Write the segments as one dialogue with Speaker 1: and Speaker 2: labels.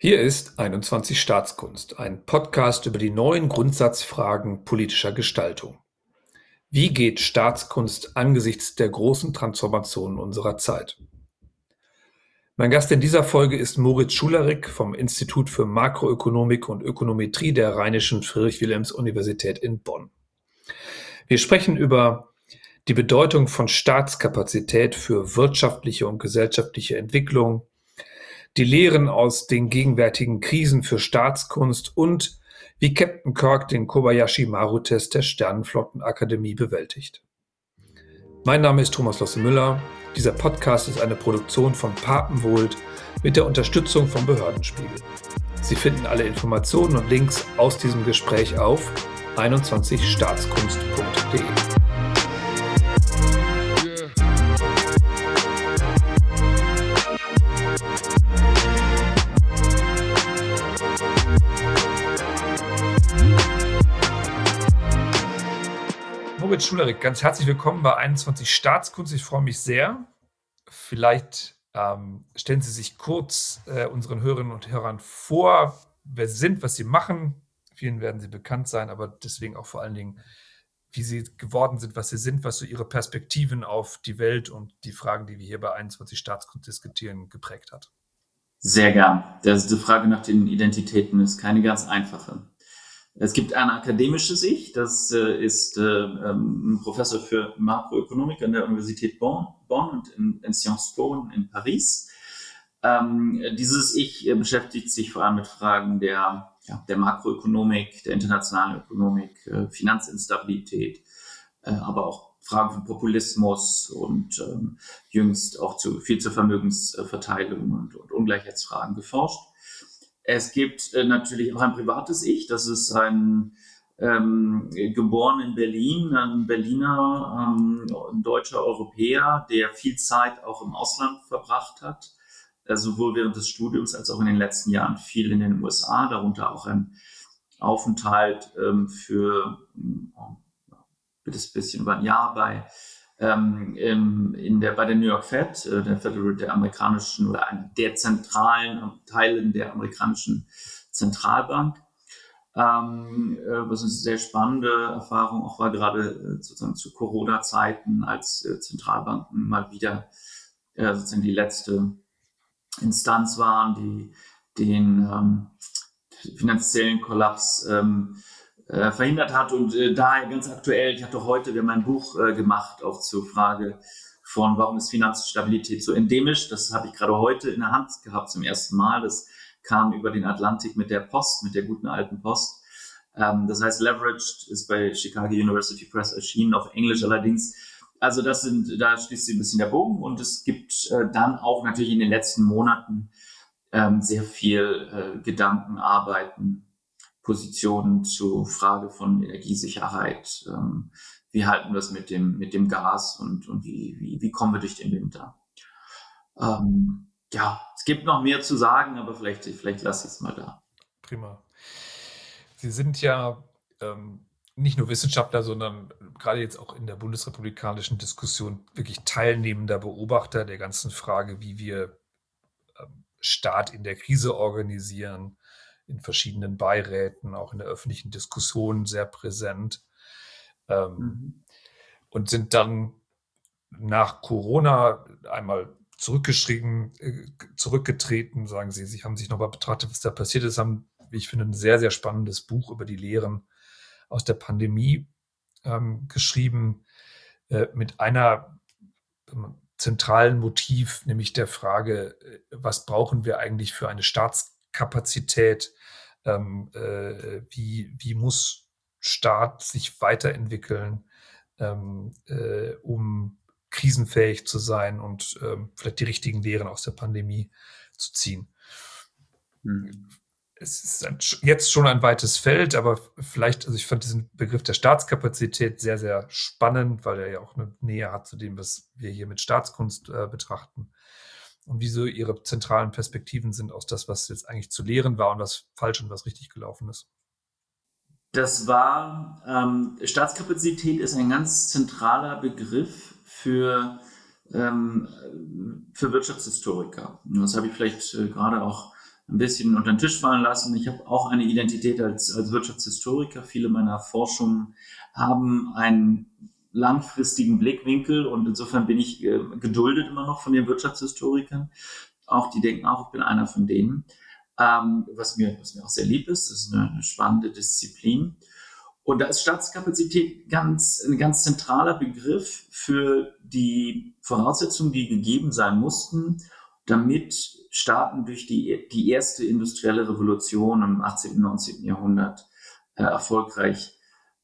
Speaker 1: Hier ist 21 Staatskunst, ein Podcast über die neuen Grundsatzfragen politischer Gestaltung. Wie geht Staatskunst angesichts der großen Transformationen unserer Zeit? Mein Gast in dieser Folge ist Moritz Schulerick vom Institut für Makroökonomik und Ökonometrie der Rheinischen Friedrich-Wilhelms-Universität in Bonn. Wir sprechen über die Bedeutung von Staatskapazität für wirtschaftliche und gesellschaftliche Entwicklung, die Lehren aus den gegenwärtigen Krisen für Staatskunst und wie Captain Kirk den Kobayashi Maru-Test der Sternenflottenakademie bewältigt. Mein Name ist Thomas Losse Müller. Dieser Podcast ist eine Produktion von Papenwohlt mit der Unterstützung vom Behördenspiegel. Sie finden alle Informationen und Links aus diesem Gespräch auf 21staatskunst.de. Moritz Schulerik, ganz herzlich willkommen bei 21 Staatskunst. Ich freue mich sehr. Vielleicht ähm, stellen Sie sich kurz äh, unseren Hörerinnen und Hörern vor, wer Sie sind, was Sie machen. Vielen werden Sie bekannt sein, aber deswegen auch vor allen Dingen, wie Sie geworden sind, was Sie sind, was so Ihre Perspektiven auf die Welt und die Fragen, die wir hier bei 21 Staatskunst diskutieren, geprägt hat.
Speaker 2: Sehr gern. Diese Frage nach den Identitäten ist keine ganz einfache. Es gibt eine akademische Sicht, das äh, ist äh, ähm, ein Professor für Makroökonomik an der Universität Bonn, Bonn und in, in Sciences Po in Paris. Ähm, dieses Ich äh, beschäftigt sich vor allem mit Fragen der, ja, der Makroökonomik, der internationalen Ökonomik, Finanzinstabilität, äh, aber auch Fragen von Populismus und ähm, jüngst auch zu viel zur Vermögensverteilung und, und Ungleichheitsfragen geforscht. Es gibt äh, natürlich auch ein privates Ich, das ist ein ähm, geboren in Berlin, ein Berliner, ähm, ein deutscher Europäer, der viel Zeit auch im Ausland verbracht hat, äh, sowohl während des Studiums als auch in den letzten Jahren viel in den USA, darunter auch ein Aufenthalt ähm, für äh, ein bisschen über ein Jahr bei ähm, in der, bei der New York Fed, äh, der Federal, der amerikanischen oder der zentralen Teilen der amerikanischen Zentralbank. Ähm, äh, was eine sehr spannende Erfahrung auch war, gerade äh, sozusagen zu Corona-Zeiten, als Zentralbanken mal wieder äh, sozusagen die letzte Instanz waren, die den ähm, finanziellen Kollaps ähm, äh, verhindert hat. Und äh, daher ganz aktuell, ich hatte heute, wir haben ein Buch äh, gemacht, auch zur Frage von, warum ist Finanzstabilität so endemisch. Das habe ich gerade heute in der Hand gehabt zum ersten Mal. Das kam über den Atlantik mit der Post, mit der guten alten Post. Ähm, das heißt, Leveraged ist bei Chicago University Press erschienen, auf Englisch allerdings. Also das sind, da schließt sich ein bisschen der Bogen und es gibt äh, dann auch natürlich in den letzten Monaten ähm, sehr viel äh, Gedanken, Arbeiten, Positionen zur Frage von Energiesicherheit. Ähm, wie halten wir es mit dem, mit dem Gas und, und wie, wie, wie kommen wir durch den Winter? Ähm, ja, es gibt noch mehr zu sagen, aber vielleicht, vielleicht lasse ich es mal da.
Speaker 1: Prima. Sie sind ja ähm, nicht nur Wissenschaftler, sondern gerade jetzt auch in der bundesrepublikanischen Diskussion wirklich teilnehmender Beobachter der ganzen Frage, wie wir ähm, Staat in der Krise organisieren, in verschiedenen Beiräten, auch in der öffentlichen Diskussion sehr präsent. Ähm, mhm. Und sind dann nach Corona einmal zurückgeschrieben, äh, zurückgetreten, sagen Sie. Sie haben sich nochmal betrachtet, was da passiert ist, haben, wie ich finde, ein sehr, sehr spannendes Buch über die Lehren aus der Pandemie ähm, geschrieben, äh, mit einer ähm, zentralen Motiv, nämlich der Frage, äh, was brauchen wir eigentlich für eine Staatskapazität, ähm, äh, wie, wie muss Staat sich weiterentwickeln, ähm, äh, um krisenfähig zu sein und ähm, vielleicht die richtigen Lehren aus der Pandemie zu ziehen. Mhm. Es ist ein, jetzt schon ein weites Feld, aber vielleicht, also ich fand diesen Begriff der Staatskapazität sehr, sehr spannend, weil er ja auch eine Nähe hat zu dem, was wir hier mit Staatskunst äh, betrachten und wieso ihre zentralen Perspektiven sind aus das, was jetzt eigentlich zu lehren war und was falsch und was richtig gelaufen ist.
Speaker 2: Das war, ähm, Staatskapazität ist ein ganz zentraler Begriff für, ähm, für Wirtschaftshistoriker. Das habe ich vielleicht äh, gerade auch ein bisschen unter den Tisch fallen lassen. Ich habe auch eine Identität als, als Wirtschaftshistoriker. Viele meiner Forschungen haben einen langfristigen Blickwinkel und insofern bin ich äh, geduldet immer noch von den Wirtschaftshistorikern. Auch die denken auch, ich bin einer von denen. Ähm, was, mir, was mir auch sehr lieb ist, das ist eine, eine spannende Disziplin. Und da ist Staatskapazität ganz, ein ganz zentraler Begriff für die Voraussetzungen, die gegeben sein mussten, damit Staaten durch die, die erste industrielle Revolution im 18. und 19. Jahrhundert äh, erfolgreich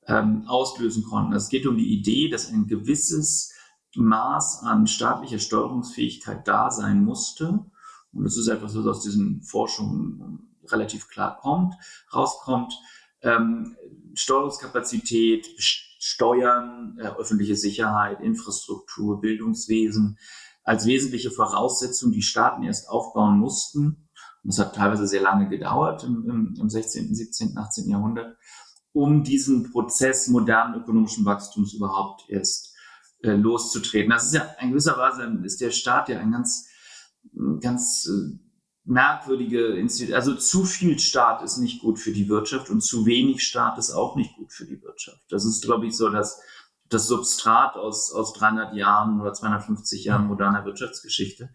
Speaker 2: ähm, auslösen konnten. Es geht um die Idee, dass ein gewisses Maß an staatlicher Steuerungsfähigkeit da sein musste. Und das ist etwas, was aus diesen Forschungen relativ klar kommt, rauskommt. Ähm, Steuerungskapazität, Steuern, äh, öffentliche Sicherheit, Infrastruktur, Bildungswesen als wesentliche Voraussetzung, die Staaten erst aufbauen mussten. das hat teilweise sehr lange gedauert im, im 16., 17., 18. Jahrhundert, um diesen Prozess modernen ökonomischen Wachstums überhaupt erst äh, loszutreten. Das ist ja in gewisser Weise ist der Staat ja ein ganz, ganz äh, merkwürdige Institut. Also zu viel Staat ist nicht gut für die Wirtschaft und zu wenig Staat ist auch nicht gut für die Wirtschaft. Das ist, glaube ich, so das, das Substrat aus, aus 300 Jahren oder 250 Jahren moderner Wirtschaftsgeschichte.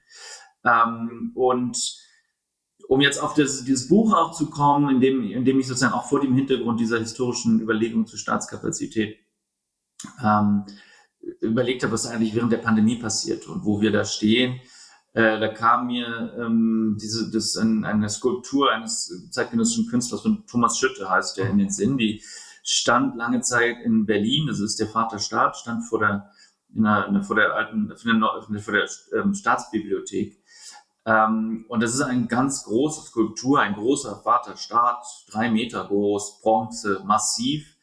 Speaker 2: Ähm, und um jetzt auf das, dieses Buch auch zu kommen, in dem, in dem ich sozusagen auch vor dem Hintergrund dieser historischen Überlegung zur Staatskapazität ähm, überlegt habe, was eigentlich während der Pandemie passiert und wo wir da stehen äh, da kam mir ähm, diese, das ein, eine Skulptur eines zeitgenössischen Künstlers von Thomas Schütte heißt der in den Sinn. Die stand lange Zeit in Berlin. Das ist der Vaterstaat, stand vor der in der, vor der alten, vor der, vor der ähm, Staatsbibliothek. Ähm, und das ist eine ganz große Skulptur, ein großer Vaterstaat, drei Meter groß, Bronze, massiv.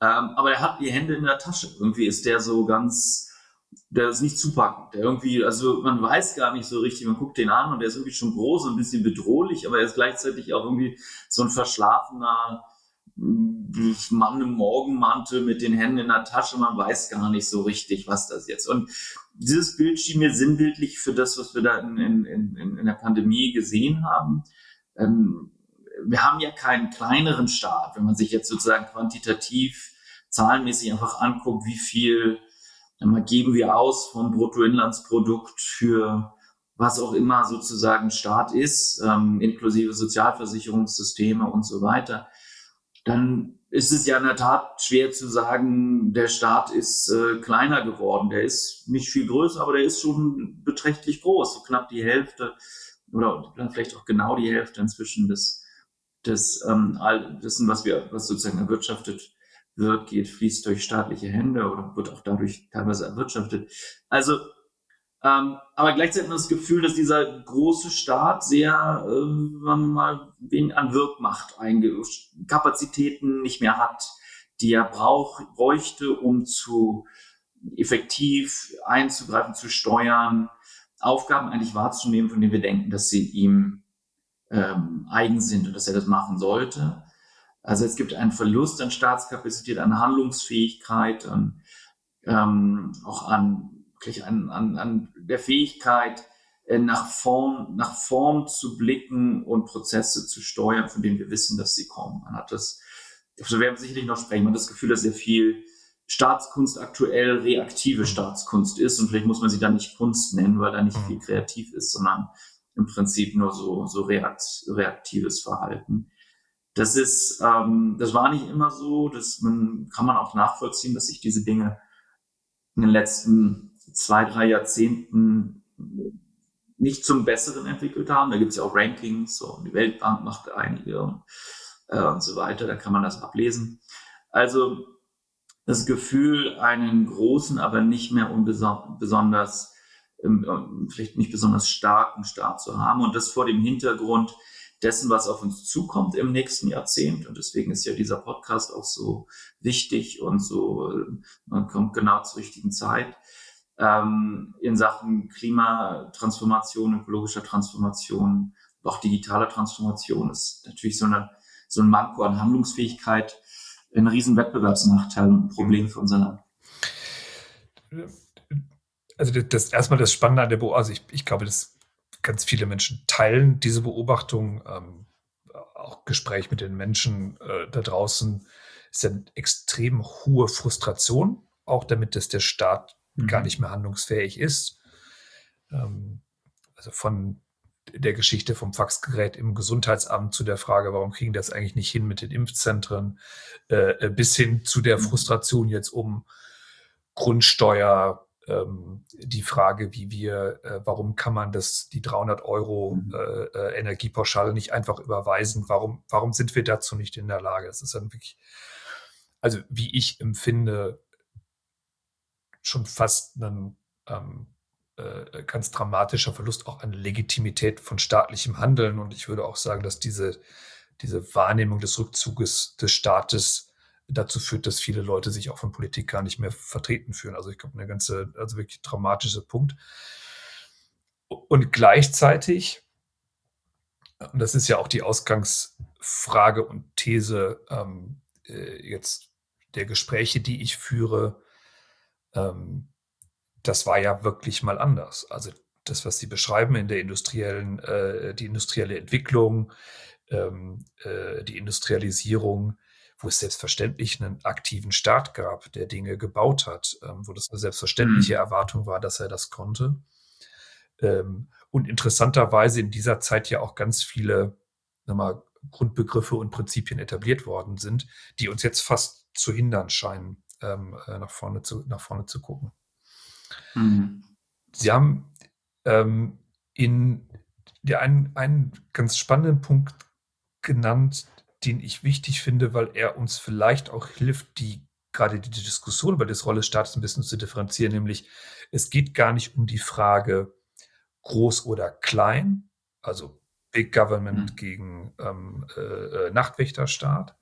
Speaker 2: Ähm, aber er hat die Hände in der Tasche. Irgendwie ist der so ganz der ist nicht zupackend. Der irgendwie, also man weiß gar nicht so richtig, man guckt den an und der ist irgendwie schon groß und ein bisschen bedrohlich, aber er ist gleichzeitig auch irgendwie so ein verschlafener mm, Mann im Morgenmantel mit den Händen in der Tasche. Man weiß gar nicht so richtig, was das jetzt. Und dieses Bild schien mir sinnbildlich für das, was wir da in, in, in, der Pandemie gesehen haben. Ähm, wir haben ja keinen kleineren Staat, wenn man sich jetzt sozusagen quantitativ, zahlenmäßig einfach anguckt, wie viel dann geben wir aus vom Bruttoinlandsprodukt für was auch immer sozusagen Staat ist, ähm, inklusive Sozialversicherungssysteme und so weiter, dann ist es ja in der Tat schwer zu sagen, der Staat ist äh, kleiner geworden. Der ist nicht viel größer, aber der ist schon beträchtlich groß, so knapp die Hälfte oder vielleicht auch genau die Hälfte inzwischen des, des ähm, all dessen, was wir, was sozusagen erwirtschaftet wird, geht, fließt durch staatliche Hände oder wird auch dadurch teilweise erwirtschaftet. Also, ähm, aber gleichzeitig das Gefühl, dass dieser große Staat sehr, äh, mal wen an Wirkmacht einge Kapazitäten nicht mehr hat, die er braucht, bräuchte, um zu effektiv einzugreifen, zu steuern, Aufgaben eigentlich wahrzunehmen, von denen wir denken, dass sie ihm ähm, eigen sind und dass er das machen sollte. Also es gibt einen Verlust an Staatskapazität, an Handlungsfähigkeit, an, ähm, auch an, wirklich an, an, an der Fähigkeit, äh, nach Form, nach Form zu blicken und Prozesse zu steuern, von denen wir wissen, dass sie kommen. Man hat das, also werden wir sicherlich noch sprechen, man hat das Gefühl, dass sehr viel Staatskunst aktuell reaktive Staatskunst ist und vielleicht muss man sie dann nicht Kunst nennen, weil da nicht mhm. viel kreativ ist, sondern im Prinzip nur so, so reakt, reaktives Verhalten. Das ist, ähm, das war nicht immer so. Das man, kann man auch nachvollziehen, dass sich diese Dinge in den letzten zwei, drei Jahrzehnten nicht zum Besseren entwickelt haben. Da gibt es ja auch Rankings und die Weltbank macht einige und, äh, und so weiter. Da kann man das ablesen. Also das Gefühl, einen großen, aber nicht mehr besonders, ähm, vielleicht nicht besonders starken Staat zu haben und das vor dem Hintergrund dessen, was auf uns zukommt im nächsten Jahrzehnt. Und deswegen ist ja dieser Podcast auch so wichtig und so, man kommt genau zur richtigen Zeit. Ähm, in Sachen Klimatransformation, ökologischer Transformation, auch digitaler Transformation ist natürlich so, eine, so ein Manko an Handlungsfähigkeit ein riesen Wettbewerbsnachteil und ein Problem für unser Land.
Speaker 1: Also das, das erstmal das Spannende an der Beobachtung, also ich, ich glaube, das ganz viele Menschen teilen diese Beobachtung. Ähm, auch Gespräch mit den Menschen äh, da draußen ist eine extrem hohe Frustration, auch damit, dass der Staat mhm. gar nicht mehr handlungsfähig ist. Ähm, also von der Geschichte vom Faxgerät im Gesundheitsamt zu der Frage, warum kriegen das eigentlich nicht hin mit den Impfzentren, äh, bis hin zu der mhm. Frustration jetzt um Grundsteuer, ähm, die Frage, wie wir, äh, warum kann man das, die 300 Euro mhm. äh, äh, Energiepauschale nicht einfach überweisen? Warum, warum sind wir dazu nicht in der Lage? Es ist dann wirklich, also wie ich empfinde, schon fast ein ähm, äh, ganz dramatischer Verlust auch an Legitimität von staatlichem Handeln. Und ich würde auch sagen, dass diese, diese Wahrnehmung des Rückzuges des Staates dazu führt, dass viele Leute sich auch von Politik gar nicht mehr vertreten fühlen. Also ich glaube, eine ganze, also wirklich traumatische Punkt. Und gleichzeitig, und das ist ja auch die Ausgangsfrage und These ähm, äh, jetzt der Gespräche, die ich führe, ähm, das war ja wirklich mal anders. Also das, was Sie beschreiben in der industriellen, äh, die industrielle Entwicklung, ähm, äh, die Industrialisierung, wo es selbstverständlich einen aktiven Staat gab, der Dinge gebaut hat, ähm, wo das eine selbstverständliche mhm. Erwartung war, dass er das konnte. Ähm, und interessanterweise in dieser Zeit ja auch ganz viele mal, Grundbegriffe und Prinzipien etabliert worden sind, die uns jetzt fast zu hindern scheinen, ähm, äh, nach, vorne zu, nach vorne zu gucken. Mhm. Sie haben ähm, in der einen, einen ganz spannenden Punkt genannt, den ich wichtig finde, weil er uns vielleicht auch hilft, die gerade die Diskussion über das Rolle des Staates ein bisschen zu differenzieren, nämlich es geht gar nicht um die Frage groß oder klein, also Big Government mhm. gegen ähm, äh, äh Nachtwächterstaat,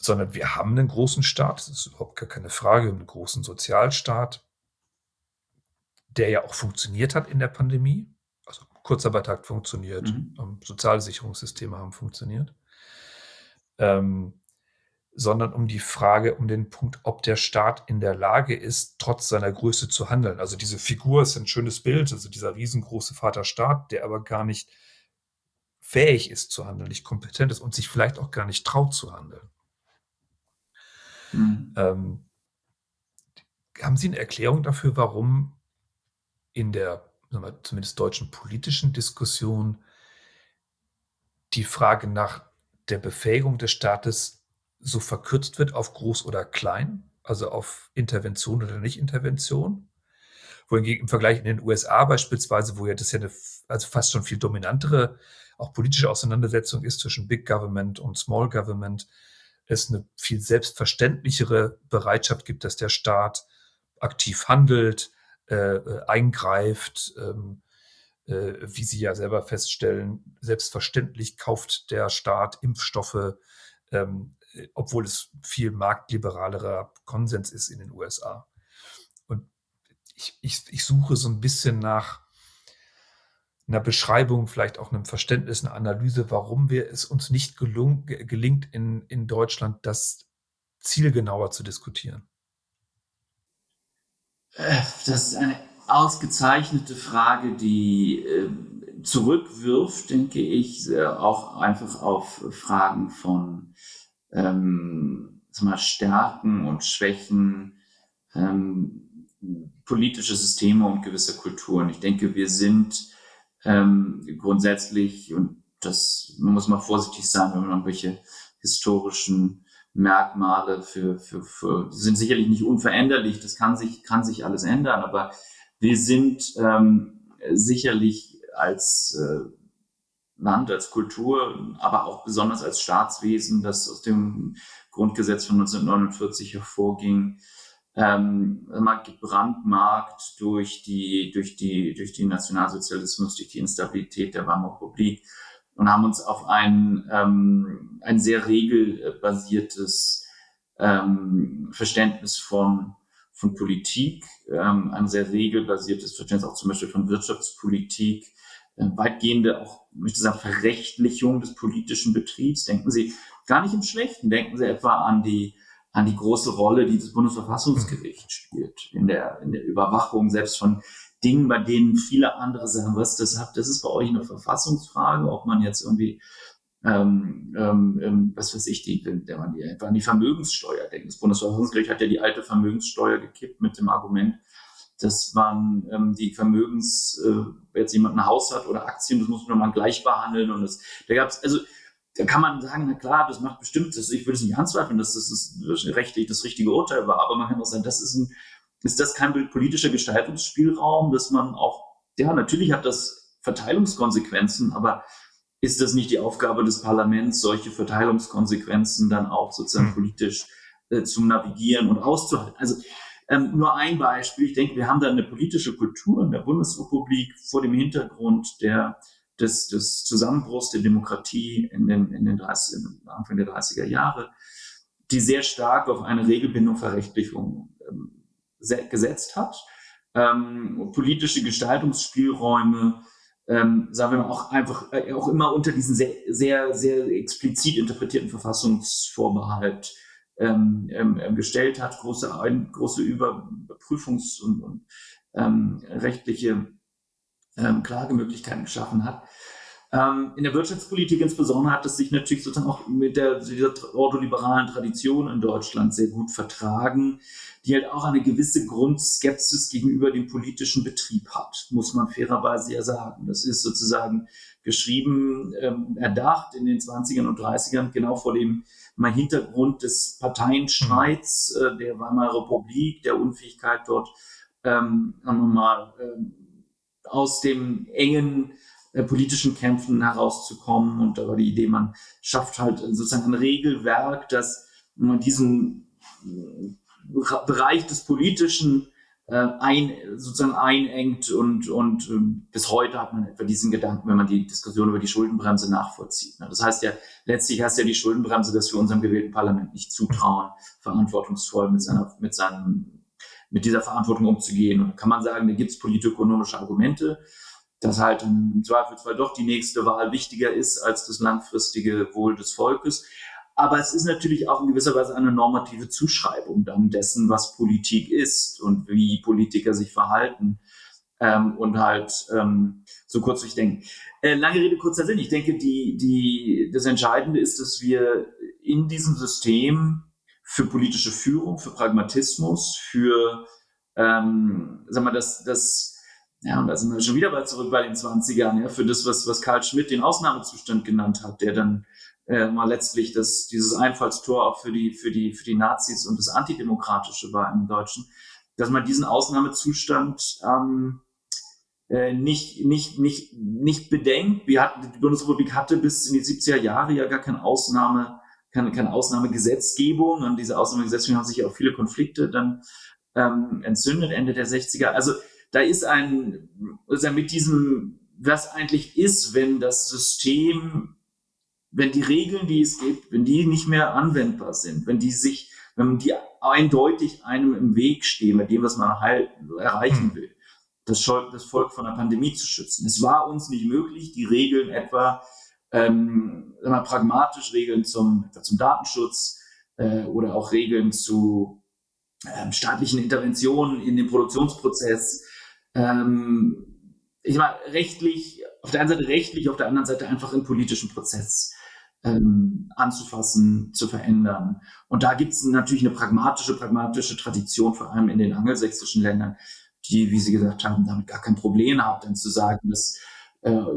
Speaker 1: sondern wir haben einen großen Staat, das ist überhaupt gar keine Frage, einen großen Sozialstaat, der ja auch funktioniert hat in der Pandemie. Also Kurzarbeit hat funktioniert, mhm. Ähm, Sozialsicherungssysteme haben funktioniert ähm, sondern um die Frage, um den Punkt, ob der Staat in der Lage ist, trotz seiner Größe zu handeln. Also diese Figur ist ein schönes Bild, also dieser riesengroße Vaterstaat, der aber gar nicht fähig ist zu handeln, nicht kompetent ist und sich vielleicht auch gar nicht traut zu handeln. Mhm. Ähm, haben Sie eine Erklärung dafür, warum in der wir, zumindest deutschen politischen Diskussion die Frage nach der Befähigung des Staates so verkürzt wird auf groß oder klein, also auf Intervention oder Nicht-Intervention. Wohingegen im Vergleich in den USA beispielsweise, wo ja das ja eine also fast schon viel dominantere, auch politische Auseinandersetzung ist zwischen Big Government und Small Government, es eine viel selbstverständlichere Bereitschaft gibt, dass der Staat aktiv handelt, äh, äh eingreift, ähm, äh, wie Sie ja selber feststellen, selbstverständlich kauft der Staat Impfstoffe, ähm, obwohl es viel marktliberalerer Konsens ist in den USA. Und ich, ich, ich suche so ein bisschen nach einer Beschreibung, vielleicht auch einem Verständnis, einer Analyse, warum wir es uns nicht gelung, gelingt, in, in Deutschland das zielgenauer zu diskutieren.
Speaker 2: Äh, das ist eine ausgezeichnete Frage, die äh, zurückwirft, denke ich, äh, auch einfach auf Fragen von ähm, Stärken und Schwächen, ähm, politische Systeme und gewisse Kulturen. Ich denke, wir sind ähm, grundsätzlich, und das man muss mal vorsichtig sein, wenn man irgendwelche historischen Merkmale für, für, für sind sicherlich nicht unveränderlich, das kann sich, kann sich alles ändern, aber wir sind ähm, sicherlich als äh, Land, als Kultur, aber auch besonders als Staatswesen, das aus dem Grundgesetz von 1949 hervorging, ähm, mal gebrandmarkt durch die, durch die, durch den Nationalsozialismus, durch die Instabilität der Weimarer Republik und haben uns auf ein, ähm, ein sehr regelbasiertes ähm, Verständnis von von Politik, ähm, ein sehr regelbasiertes Verständnis auch zum Beispiel von Wirtschaftspolitik, äh, weitgehende auch, möchte sagen, Verrechtlichung des politischen Betriebs. Denken Sie gar nicht im Schlechten, denken Sie etwa an die an die große Rolle, die das Bundesverfassungsgericht spielt in der, in der Überwachung selbst von Dingen, bei denen viele andere sagen, was das hat, das ist bei euch eine Verfassungsfrage, ob man jetzt irgendwie ähm, ähm, ähm was weiß ich, die, der man die, an die Vermögenssteuer denkt. Das Bundesverfassungsgericht hat ja die alte Vermögenssteuer gekippt mit dem Argument, dass man ähm, die Vermögens, äh, jetzt jemand ein Haus hat oder Aktien, das muss man gleich behandeln und das, da gab es, also da kann man sagen, na klar, das macht bestimmt, das, ich würde es nicht anzweifeln, dass das, das, rechtlich das richtige Urteil war, aber man kann auch sagen, das ist ein, ist das kein politischer Gestaltungsspielraum, dass man auch, ja, natürlich hat das Verteilungskonsequenzen, aber ist das nicht die Aufgabe des Parlaments, solche Verteilungskonsequenzen dann auch sozusagen hm. politisch äh, zu navigieren und auszuhalten? Also ähm, nur ein Beispiel. Ich denke, wir haben da eine politische Kultur in der Bundesrepublik vor dem Hintergrund der, des, des Zusammenbruchs der Demokratie in den, in den 30, Anfang der 30er Jahre, die sehr stark auf eine Regelbindung, Verrechtlichung ähm, gesetzt hat. Ähm, politische Gestaltungsspielräume ähm, sagen wir mal, auch einfach, äh, auch immer unter diesen sehr, sehr, sehr explizit interpretierten Verfassungsvorbehalt ähm, ähm, ähm gestellt hat, große, große Überprüfungs- und, und rechtliche ähm, Klagemöglichkeiten geschaffen hat. Ähm, in der Wirtschaftspolitik insbesondere hat es sich natürlich sozusagen auch mit der, dieser ordoliberalen Tradition in Deutschland sehr gut vertragen, die halt auch eine gewisse Grundskepsis gegenüber dem politischen Betrieb hat, muss man fairerweise ja sagen. Das ist sozusagen geschrieben, ähm, erdacht in den 20ern und 30ern, genau vor dem mal Hintergrund des Parteienstreits äh, der Weimarer Republik, der Unfähigkeit dort, ähm, sagen wir mal, äh, aus dem engen äh, politischen Kämpfen herauszukommen. Und da war die Idee, man schafft halt sozusagen ein Regelwerk, das diesen äh, Bereich des Politischen äh, ein, sozusagen einengt und, und äh, bis heute hat man etwa diesen Gedanken, wenn man die Diskussion über die Schuldenbremse nachvollzieht. Ne? Das heißt ja, letztlich heißt ja die Schuldenbremse, dass wir unserem gewählten Parlament nicht zutrauen, verantwortungsvoll mit seiner, mit seinem, mit dieser Verantwortung umzugehen. Und kann man sagen, da gibt es politökonomische Argumente dass halt im Zweifelsfall doch die nächste Wahl wichtiger ist als das langfristige Wohl des Volkes. Aber es ist natürlich auch in gewisser Weise eine normative Zuschreibung dann dessen, was Politik ist und wie Politiker sich verhalten ähm, und halt ähm, so kurz durchdenken. Äh, lange Rede, kurzer Sinn. Ich denke, die, die, das Entscheidende ist, dass wir in diesem System für politische Führung, für Pragmatismus, für, ähm, sag mal, das, das ja, und da sind wir schon wieder bei zurück bei den 20ern, ja, für das, was, was Karl Schmidt den Ausnahmezustand genannt hat, der dann äh, mal letztlich das, dieses Einfallstor auch für die, für die, für die Nazis und das Antidemokratische war im Deutschen, dass man diesen Ausnahmezustand ähm, äh, nicht, nicht, nicht, nicht bedenkt. Wir hatten, die Bundesrepublik hatte bis in die 70er Jahre ja gar keine Ausnahme, keine, keine Ausnahmegesetzgebung. Und diese Ausnahmegesetzgebung haben sich ja auch viele Konflikte dann ähm, entzündet, Ende der 60er. Also da ist ein, also mit diesem, was eigentlich ist, wenn das System, wenn die Regeln, die es gibt, wenn die nicht mehr anwendbar sind, wenn die sich, wenn die eindeutig einem im Weg stehen, mit dem, was man halt erreichen hm. will, das, das Volk von der Pandemie zu schützen. Es war uns nicht möglich, die Regeln etwa ähm, mal, pragmatisch Regeln zum, zum Datenschutz äh, oder auch Regeln zu ähm, staatlichen Interventionen in den Produktionsprozess ähm, ich meine, rechtlich, auf der einen Seite rechtlich, auf der anderen Seite einfach im politischen Prozess ähm, anzufassen, zu verändern. Und da gibt es natürlich eine pragmatische, pragmatische Tradition, vor allem in den angelsächsischen Ländern, die, wie Sie gesagt haben, damit gar kein Problem haben, dann zu sagen, dass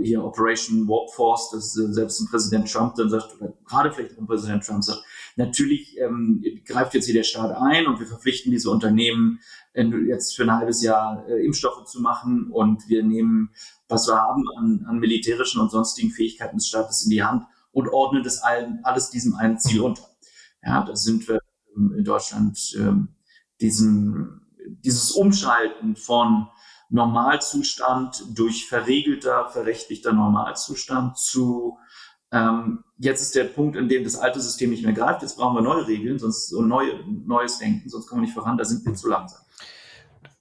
Speaker 2: hier Operation Warp Force, dass äh, selbst ein Präsident Trump dann sagt, oder gerade vielleicht ein Präsident Trump sagt, natürlich ähm, greift jetzt hier der Staat ein und wir verpflichten diese Unternehmen äh, jetzt für ein halbes Jahr äh, Impfstoffe zu machen und wir nehmen, was wir haben an, an militärischen und sonstigen Fähigkeiten des Staates in die Hand und ordnen das allen, alles diesem einen Ziel unter. Ja, da sind wir in Deutschland ähm, diesen, dieses Umschalten von Normalzustand durch verregelter, verrechtlichter Normalzustand zu ähm, jetzt ist der Punkt, in dem das alte System nicht mehr greift. Jetzt brauchen wir neue Regeln sonst, und neue, neues Denken, sonst kommen wir nicht voran. Da sind wir zu langsam.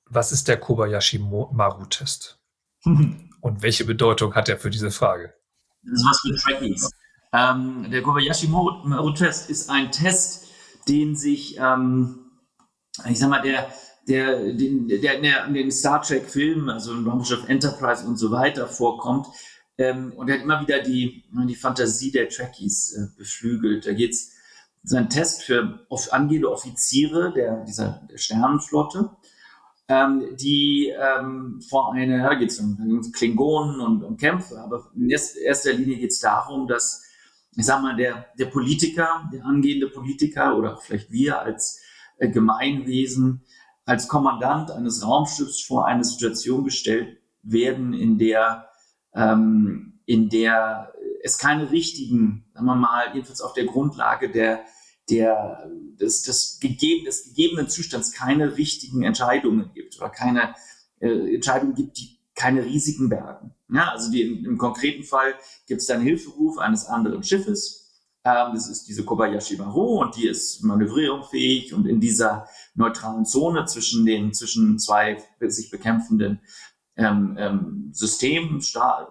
Speaker 1: Was ist der Kobayashi-Maru-Test? und welche Bedeutung hat er für diese Frage?
Speaker 2: Das ist was für Trekkies. Ähm, der Kobayashi-Maru-Test ist ein Test, den sich, ähm, ich sag mal, der der, den, der, der in den Star Trek-Filmen, also in Raumschiff Enterprise und so weiter vorkommt. Ähm, und er hat immer wieder die, die Fantasie der Trekkies äh, beflügelt. Da geht es sein Test für angehende Offiziere der, dieser der Sternenflotte, ähm, die ähm, vor einer, da geht es um Klingonen und um Kämpfe, aber in erster Linie geht es darum, dass, ich sag mal, der, der Politiker, der angehende Politiker oder vielleicht wir als äh, Gemeinwesen, als Kommandant eines Raumschiffs vor eine Situation gestellt werden, in der, ähm, in der es keine richtigen, sagen wir mal, jedenfalls auf der Grundlage der, der, des, des, gegeben, des gegebenen Zustands keine richtigen Entscheidungen gibt oder keine äh, Entscheidungen gibt, die keine Risiken bergen. Ja, also die, im, im konkreten Fall gibt es dann Hilferuf eines anderen Schiffes, ähm, das ist diese Kobayashi Maru und die ist manövrierungsfähig und in dieser neutralen Zone zwischen den, zwischen zwei sich bekämpfenden ähm, ähm, Systemen, Star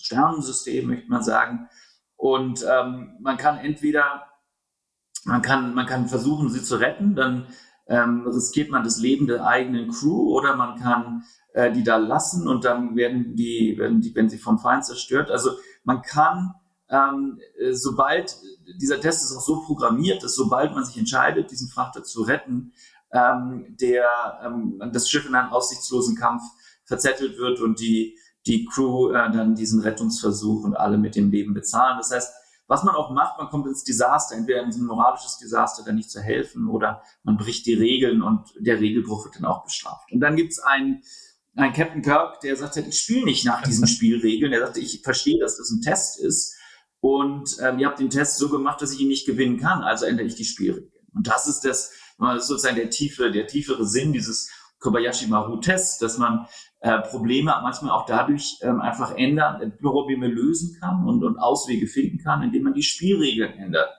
Speaker 2: Sternensystemen, möchte man sagen. Und ähm, man kann entweder, man kann, man kann versuchen, sie zu retten, dann ähm, riskiert man das Leben der eigenen Crew oder man kann äh, die da lassen und dann werden die, werden die, wenn sie vom Feind zerstört. Also man kann ähm, äh, sobald dieser Test ist auch so programmiert, dass sobald man sich entscheidet, diesen Frachter zu retten, ähm, der ähm, das Schiff in einem aussichtslosen Kampf verzettelt wird und die die Crew äh, dann diesen Rettungsversuch und alle mit dem Leben bezahlen. Das heißt, was man auch macht, man kommt ins Desaster, entweder in so ein moralisches Desaster, dann nicht zu helfen, oder man bricht die Regeln und der Regelbruch wird dann auch bestraft. Und dann gibt es einen, einen Captain Kirk, der sagt, ich spiele nicht nach diesen Spielregeln. Der sagte, ich verstehe, dass das ein Test ist und ähm, ihr habt den Test so gemacht, dass ich ihn nicht gewinnen kann, also ändere ich die Spielregeln. Und das ist das, das ist sozusagen der tiefe, der tiefere Sinn dieses Kobayashi Maru Tests, dass man äh, Probleme manchmal auch dadurch ähm, einfach ändern, äh, Probleme lösen kann und, und Auswege finden kann, indem man die Spielregeln ändert.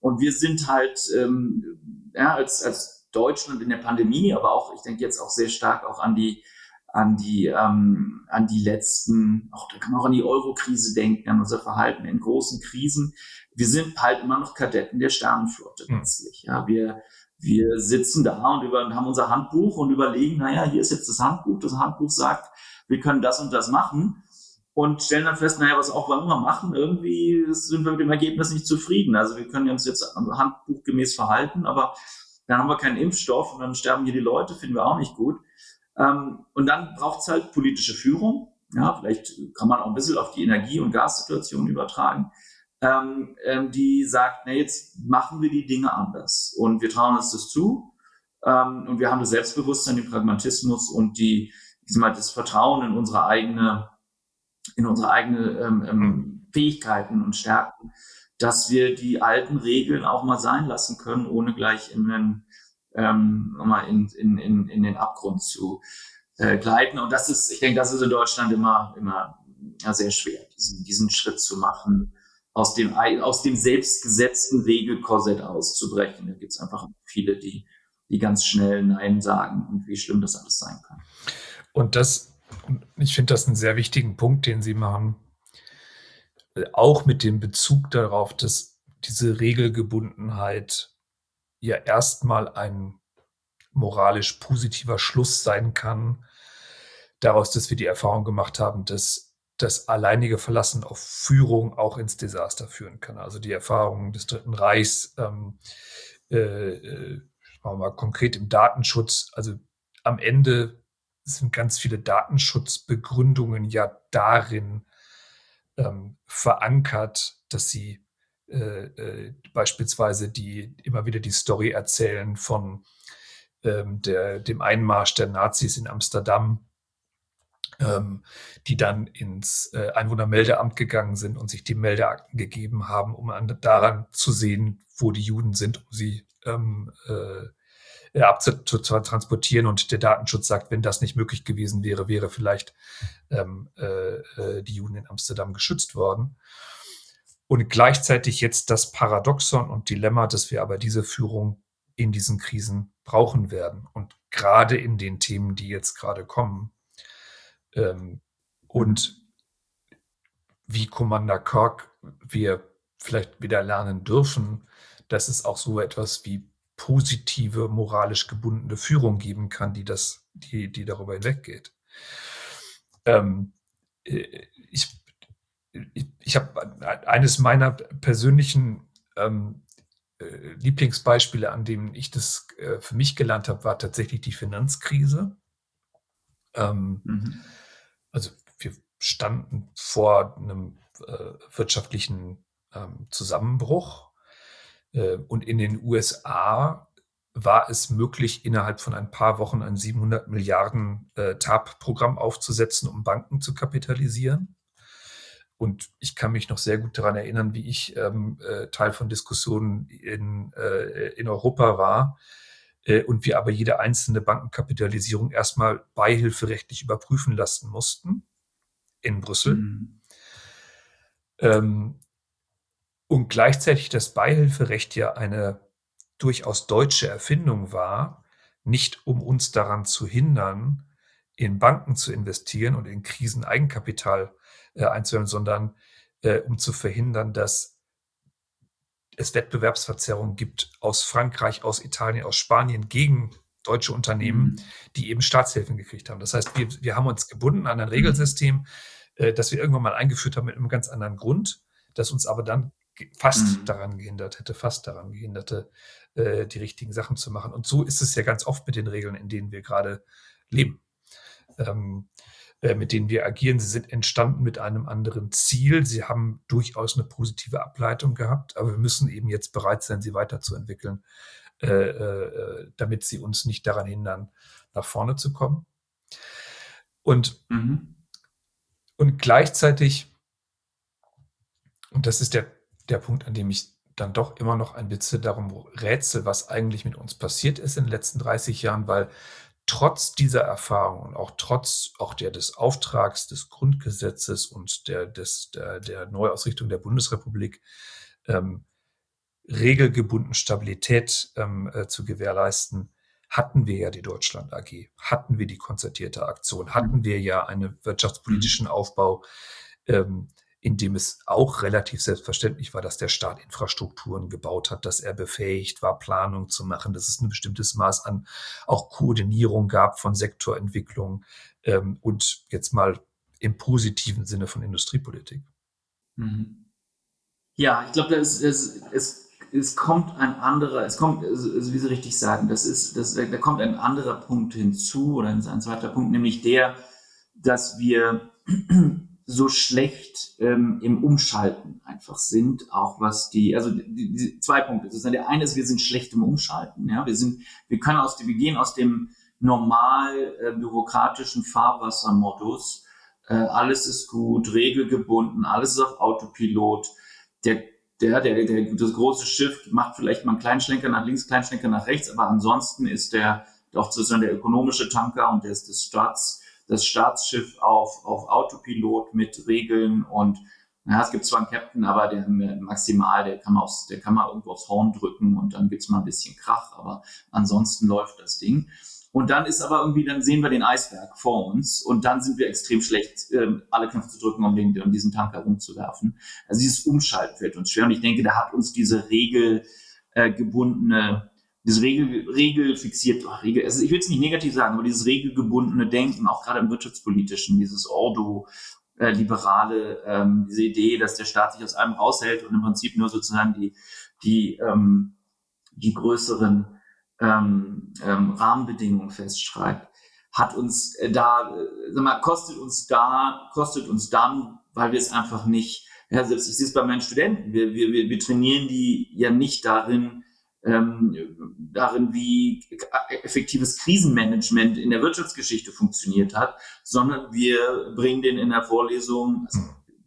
Speaker 2: Und wir sind halt ähm, ja, als, als Deutschland in der Pandemie, aber auch, ich denke jetzt auch sehr stark auch an die an die, ähm, an die letzten, auch da kann man auch an die Euro-Krise denken, an unser Verhalten in großen Krisen. Wir sind halt immer noch Kadetten der Sternenflotte hm. letztlich. Ja, wir, wir sitzen da und über, haben unser Handbuch und überlegen, naja, hier ist jetzt das Handbuch. Das Handbuch sagt, wir können das und das machen und stellen dann fest, naja, was auch wir immer machen, irgendwie sind wir mit dem Ergebnis nicht zufrieden. Also wir können uns jetzt handbuchgemäß verhalten, aber dann haben wir keinen Impfstoff und dann sterben hier die Leute, finden wir auch nicht gut. Ähm, und dann braucht es halt politische Führung. Ja, vielleicht kann man auch ein bisschen auf die Energie- und Gassituation übertragen, ähm, ähm, die sagt, na, jetzt machen wir die Dinge anders und wir trauen uns das zu. Ähm, und wir haben das Selbstbewusstsein, den Pragmatismus und die, ich sag mal, das Vertrauen in unsere eigene, in unsere eigene ähm, ähm, Fähigkeiten und Stärken, dass wir die alten Regeln auch mal sein lassen können, ohne gleich in einen ähm, nochmal in, in, in, in den Abgrund zu äh, gleiten. Und das ist, ich denke, das ist in Deutschland immer, immer ja, sehr schwer, diesen, diesen Schritt zu machen, aus dem, aus dem selbstgesetzten Regelkorsett auszubrechen. Da gibt es einfach viele, die, die ganz schnell Nein sagen und wie schlimm das alles sein kann.
Speaker 1: Und das, ich finde das einen sehr wichtigen Punkt, den Sie machen, auch mit dem Bezug darauf, dass diese Regelgebundenheit ja erstmal ein moralisch positiver Schluss sein kann, daraus, dass wir die Erfahrung gemacht haben, dass das alleinige Verlassen auf Führung auch ins Desaster führen kann. Also die Erfahrung des Dritten Reichs, ähm, äh, äh, mal konkret im Datenschutz, also am Ende sind ganz viele Datenschutzbegründungen ja darin ähm, verankert, dass sie äh, äh, beispielsweise die immer wieder die Story erzählen von ähm, der, dem Einmarsch der Nazis in Amsterdam, ähm, die dann ins äh, Einwohnermeldeamt gegangen sind und sich die Meldeakten gegeben haben, um an, daran zu sehen, wo die Juden sind, um sie ähm, äh, abzutransportieren. Und der Datenschutz sagt, wenn das nicht möglich gewesen wäre, wäre vielleicht ähm, äh, äh die Juden in Amsterdam geschützt worden. Und gleichzeitig jetzt das Paradoxon und Dilemma, dass wir aber diese Führung in diesen Krisen brauchen werden. Und gerade in den Themen, die jetzt gerade kommen. Ähm, und wie Commander Kirk wir vielleicht wieder lernen dürfen, dass es auch so etwas wie positive, moralisch gebundene Führung geben kann, die das, die, die darüber hinweggeht. Ähm, äh, ich ich, ich habe eines meiner persönlichen ähm, äh, Lieblingsbeispiele, an denen ich das äh, für mich gelernt habe, war tatsächlich die Finanzkrise. Ähm, mhm. Also wir standen vor einem äh, wirtschaftlichen ähm, Zusammenbruch äh, und in den USA war es möglich, innerhalb von ein paar Wochen ein 700 Milliarden äh, TAP-Programm aufzusetzen, um Banken zu kapitalisieren. Und ich kann mich noch sehr gut daran erinnern, wie ich ähm, äh, Teil von Diskussionen in, äh, in Europa war äh, und wir aber jede einzelne Bankenkapitalisierung erstmal beihilferechtlich überprüfen lassen mussten in Brüssel. Mhm. Ähm, und gleichzeitig das Beihilferecht ja eine durchaus deutsche Erfindung war, nicht um uns daran zu hindern, in Banken zu investieren und in Krisen Eigenkapital äh, einzuhören, sondern äh, um zu verhindern, dass es Wettbewerbsverzerrungen gibt aus Frankreich, aus Italien, aus Spanien gegen deutsche Unternehmen, mhm. die eben Staatshilfen gekriegt haben. Das heißt, wir, wir haben uns gebunden an ein Regelsystem, äh, das wir irgendwann mal eingeführt haben mit einem ganz anderen Grund, das uns aber dann fast mhm. daran gehindert hätte, fast daran gehinderte, äh, die richtigen Sachen zu machen. Und so ist es ja ganz oft mit den Regeln, in denen wir gerade leben. Ähm, äh, mit denen wir agieren. Sie sind entstanden mit einem anderen Ziel. Sie haben durchaus eine positive Ableitung gehabt, aber wir müssen eben jetzt bereit sein, sie weiterzuentwickeln, äh, äh, damit sie uns nicht daran hindern, nach vorne zu kommen. Und, mhm. und gleichzeitig, und das ist der, der Punkt, an dem ich dann doch immer noch ein bisschen darum rätsel, was eigentlich mit uns passiert ist in den letzten 30 Jahren, weil trotz dieser Erfahrung und auch trotz auch der des Auftrags des Grundgesetzes und der, des, der, der Neuausrichtung der Bundesrepublik ähm, regelgebunden Stabilität ähm, äh, zu gewährleisten, hatten wir ja die Deutschland AG, hatten wir die konzertierte Aktion, hatten wir ja einen wirtschaftspolitischen mhm. Aufbau, ähm, in dem es auch relativ selbstverständlich war, dass der Staat Infrastrukturen gebaut hat, dass er befähigt war, Planung zu machen, dass es ein bestimmtes Maß an auch Koordinierung gab von Sektorentwicklung ähm, und jetzt mal im positiven Sinne von Industriepolitik.
Speaker 2: Mhm. Ja, ich glaube, es, es, es, es kommt ein anderer, es kommt, wie Sie richtig sagen, das ist, das, da kommt ein anderer Punkt hinzu oder ein zweiter Punkt, nämlich der, dass wir so schlecht ähm, im Umschalten einfach sind, auch was die, also die, die zwei Punkte. Ist der eine ist, wir sind schlecht im Umschalten. Ja, wir sind, wir können aus dem, wir gehen aus dem normal äh, bürokratischen Fahrwassermodus. Äh, alles ist gut, regelgebunden, alles ist auf Autopilot. Der der, der, der, das große Schiff macht vielleicht mal einen kleinen Schlenker nach links, kleinen Schlenker nach rechts, aber ansonsten ist der doch sozusagen der ökonomische Tanker und der ist des Staats das Staatsschiff auf, auf Autopilot mit Regeln und ja, es gibt zwar einen Captain, aber der maximal, der kann man aufs, der kann man irgendwo aufs Horn drücken und dann gibt's mal ein bisschen Krach, aber ansonsten läuft das Ding. Und dann ist aber irgendwie, dann sehen wir den Eisberg vor uns und dann sind wir extrem schlecht, äh, alle Knöpfe zu drücken, um, den, um diesen Tanker rumzuwerfen. Also dieses Umschalten fällt uns schwer und ich denke, da hat uns diese regelgebundene dieses Regel, regelfixiert, oh, Regel, also ich will es nicht negativ sagen, aber dieses regelgebundene Denken, auch gerade im wirtschaftspolitischen, dieses Ordo, äh, liberale, ähm, diese Idee, dass der Staat sich aus allem raushält und im Prinzip nur sozusagen die, die, ähm, die größeren ähm, ähm, Rahmenbedingungen festschreibt, hat uns äh, da, äh, sag mal, kostet uns da, kostet uns dann, weil wir es einfach nicht, ja, selbst ich sehe es bei meinen Studenten, wir, wir, wir trainieren die ja nicht darin, ähm, darin, wie effektives Krisenmanagement in der Wirtschaftsgeschichte funktioniert hat, sondern wir bringen den in der Vorlesung, also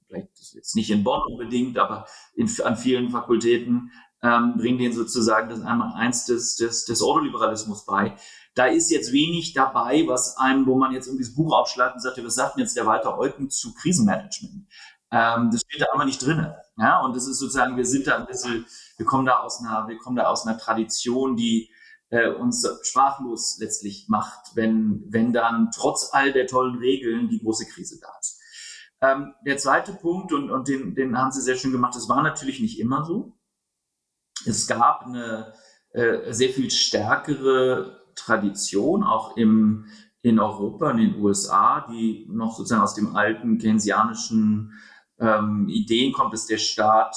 Speaker 2: vielleicht jetzt nicht in Bonn unbedingt, aber in, an vielen Fakultäten, ähm, bringen den sozusagen das einmal eins des, des, des Ordoliberalismus bei. Da ist jetzt wenig dabei, was einem, wo man jetzt irgendwie das Buch aufschlägt und sagt, was sagt denn jetzt der Walter Eucken zu Krisenmanagement? Ähm, das steht da aber nicht drin. Ja, und das ist sozusagen, wir sind da ein bisschen, wir kommen da aus einer, wir kommen da aus einer Tradition, die äh, uns sprachlos letztlich macht, wenn, wenn dann trotz all der tollen Regeln die große Krise da ist. Ähm, der zweite Punkt, und, und den, den haben Sie sehr schön gemacht, das war natürlich nicht immer so. Es gab eine, äh, sehr viel stärkere Tradition, auch im, in Europa, in den USA, die noch sozusagen aus dem alten keynesianischen ähm, Ideen kommt, dass der Staat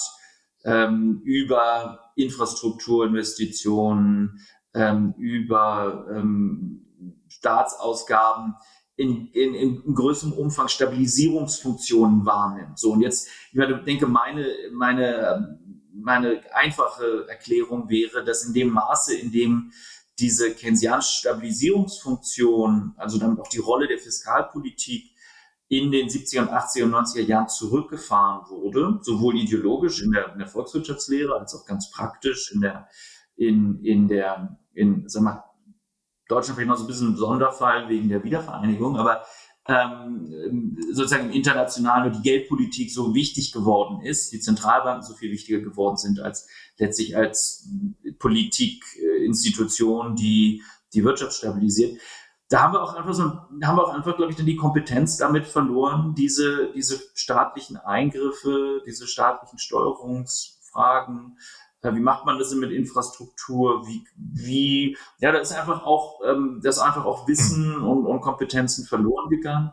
Speaker 2: ähm, über Infrastrukturinvestitionen, ähm, über ähm, Staatsausgaben in, in, in größerem Umfang Stabilisierungsfunktionen wahrnimmt. So, und jetzt, ich denke, meine, meine, meine einfache Erklärung wäre, dass in dem Maße, in dem diese keynesianische Stabilisierungsfunktion, also damit auch die Rolle der Fiskalpolitik in den 70er und 80er und 90er Jahren zurückgefahren wurde, sowohl ideologisch in der, in der Volkswirtschaftslehre als auch ganz praktisch in der, in, in der, in, sag mal, Deutschland vielleicht noch so ein bisschen ein Sonderfall wegen der Wiedervereinigung, aber ähm, sozusagen international und die Geldpolitik so wichtig geworden ist, die Zentralbanken so viel wichtiger geworden sind als letztlich als Politikinstitution, die die Wirtschaft stabilisiert. Da haben wir auch einfach so, haben wir auch einfach, glaube ich, dann die Kompetenz damit verloren, diese, diese staatlichen Eingriffe, diese staatlichen Steuerungsfragen wie macht man das mit Infrastruktur? Wie, wie, ja, da ist einfach auch, ähm, da ist einfach auch Wissen mhm. und, und Kompetenzen verloren gegangen.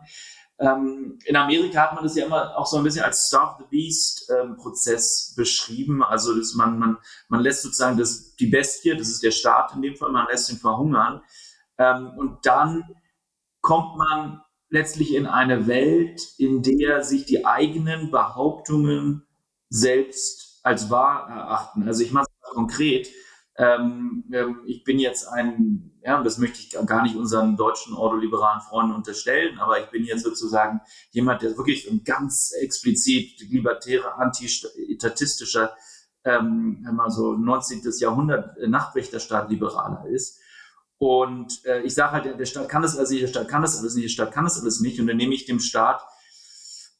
Speaker 2: Ähm, in Amerika hat man das ja immer auch so ein bisschen als Starve the Beast ähm, Prozess beschrieben. Also dass man, man, man lässt sozusagen das, die Bestie, das ist der Staat in dem Fall, man lässt ihn verhungern. Ähm, und dann kommt man letztlich in eine Welt, in der sich die eigenen Behauptungen selbst als wahr erachten. Also ich mache es konkret. Ähm, ähm, ich bin jetzt ein, ja, das möchte ich gar nicht unseren deutschen ordoliberalen Freunden unterstellen, aber ich bin jetzt sozusagen jemand, der wirklich ein ganz explizit libertärer, antitatistischer, ähm, mal so 19. Jahrhundert Nachtwächterstaat liberaler ist. Und äh, ich sage halt, der, Staat kann das alles nicht, der Staat kann das alles nicht, der Staat kann das alles nicht. Und dann nehme ich dem Staat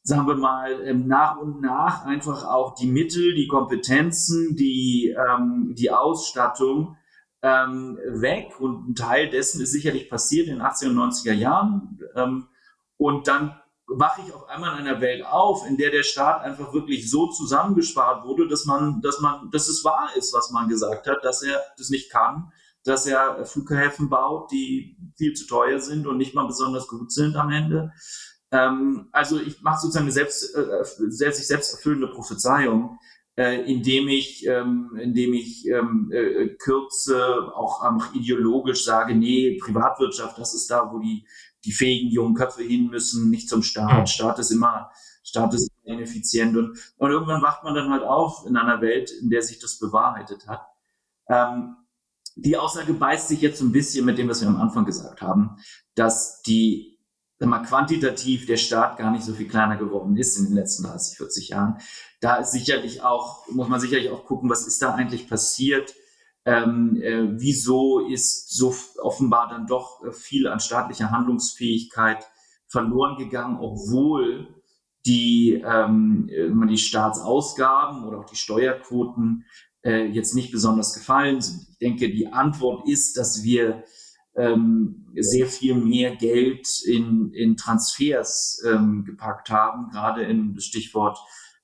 Speaker 2: sagen wir mal, ähm, nach und nach einfach auch die Mittel, die Kompetenzen, die, ähm, die Ausstattung ähm, weg. Und ein Teil dessen ist sicherlich passiert in den 80er und 90er Jahren. Ähm, und dann wache ich auf einmal in einer Welt auf, in der der Staat einfach wirklich so zusammengespart wurde, dass man, dass man, dass es wahr ist, was man gesagt hat, dass er das nicht kann, dass er Flughäfen baut, die viel zu teuer sind und nicht mal besonders gut sind am Ende, ähm, also ich mache sozusagen eine selbst, äh, sich selbst erfüllende Prophezeiung, äh, indem ich, ähm, indem ich ähm, äh, kürze, auch ähm, ideologisch sage, nee, Privatwirtschaft, das ist da, wo die, die fähigen jungen Köpfe hin müssen, nicht zum Staat. Staat ist immer, Staat ist ineffizient. Und, und irgendwann wacht man dann halt auf in einer Welt, in der sich das bewahrheitet hat. Ähm, die Aussage beißt sich jetzt so ein bisschen mit dem, was wir am Anfang gesagt haben, dass die mal, quantitativ der Staat gar nicht so viel kleiner geworden ist in den letzten 30, 40 Jahren. Da ist sicherlich auch, muss man sicherlich auch gucken, was ist da eigentlich passiert? Ähm, äh, wieso ist so offenbar dann doch äh, viel an staatlicher Handlungsfähigkeit verloren gegangen, obwohl die, ähm, äh, die Staatsausgaben oder auch die Steuerquoten äh, jetzt nicht besonders gefallen sind. Denke, die Antwort ist, dass wir ähm, sehr viel mehr Geld in, in Transfers ähm, gepackt haben, gerade in Stichwort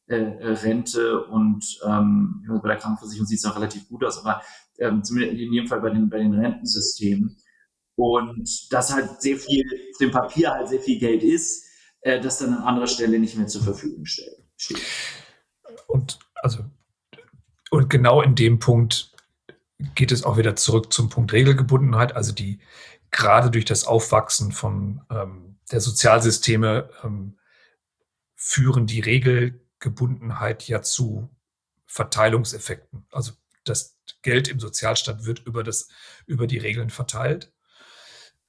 Speaker 2: äh, äh Rente und ähm, bei der Krankenversicherung sieht es noch relativ gut aus, aber ähm, zumindest in jedem Fall bei den, bei den Rentensystemen. Und das halt sehr viel, auf dem Papier halt sehr viel Geld ist, äh, das dann an anderer Stelle nicht mehr zur Verfügung steht.
Speaker 1: Und also und genau in dem Punkt geht es auch wieder zurück zum Punkt Regelgebundenheit, also die gerade durch das Aufwachsen von ähm, der Sozialsysteme ähm, führen die Regelgebundenheit ja zu Verteilungseffekten. Also das Geld im Sozialstaat wird über, das, über die Regeln verteilt.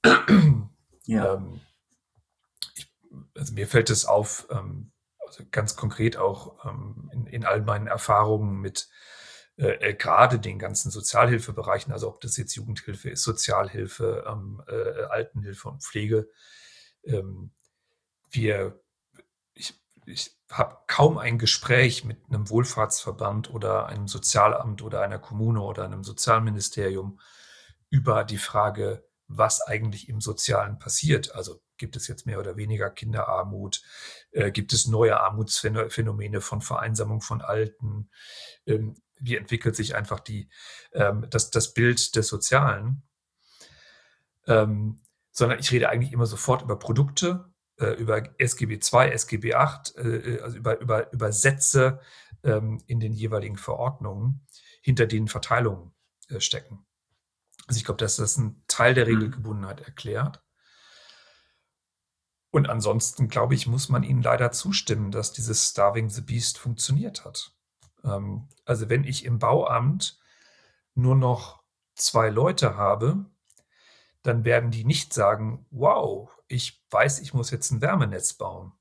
Speaker 1: Ja. Ähm, ich, also mir fällt es auf, ähm, also ganz konkret auch ähm, in, in all meinen Erfahrungen mit äh, äh, gerade den ganzen Sozialhilfebereichen, also ob das jetzt Jugendhilfe ist, Sozialhilfe, ähm, äh, Altenhilfe und Pflege. Ähm, wir, ich, ich habe kaum ein Gespräch mit einem Wohlfahrtsverband oder einem Sozialamt oder einer Kommune oder einem Sozialministerium über die Frage, was eigentlich im Sozialen passiert. Also gibt es jetzt mehr oder weniger Kinderarmut? Äh, gibt es neue Armutsphänomene von Vereinsamung von Alten? Ähm, wie entwickelt sich einfach die, ähm, das, das Bild des Sozialen, ähm, sondern ich rede eigentlich immer sofort über Produkte, äh, über SGB II, SGB VIII, äh, also über, über, über Sätze ähm, in den jeweiligen Verordnungen, hinter denen Verteilungen äh, stecken. Also ich glaube, dass das ein Teil der mhm. Regelgebundenheit erklärt. Und ansonsten, glaube ich, muss man ihnen leider zustimmen, dass dieses Starving the Beast funktioniert hat. Ähm, also wenn ich im Bauamt nur noch zwei Leute habe, dann werden die nicht sagen, wow, ich weiß, ich muss jetzt ein Wärmenetz bauen.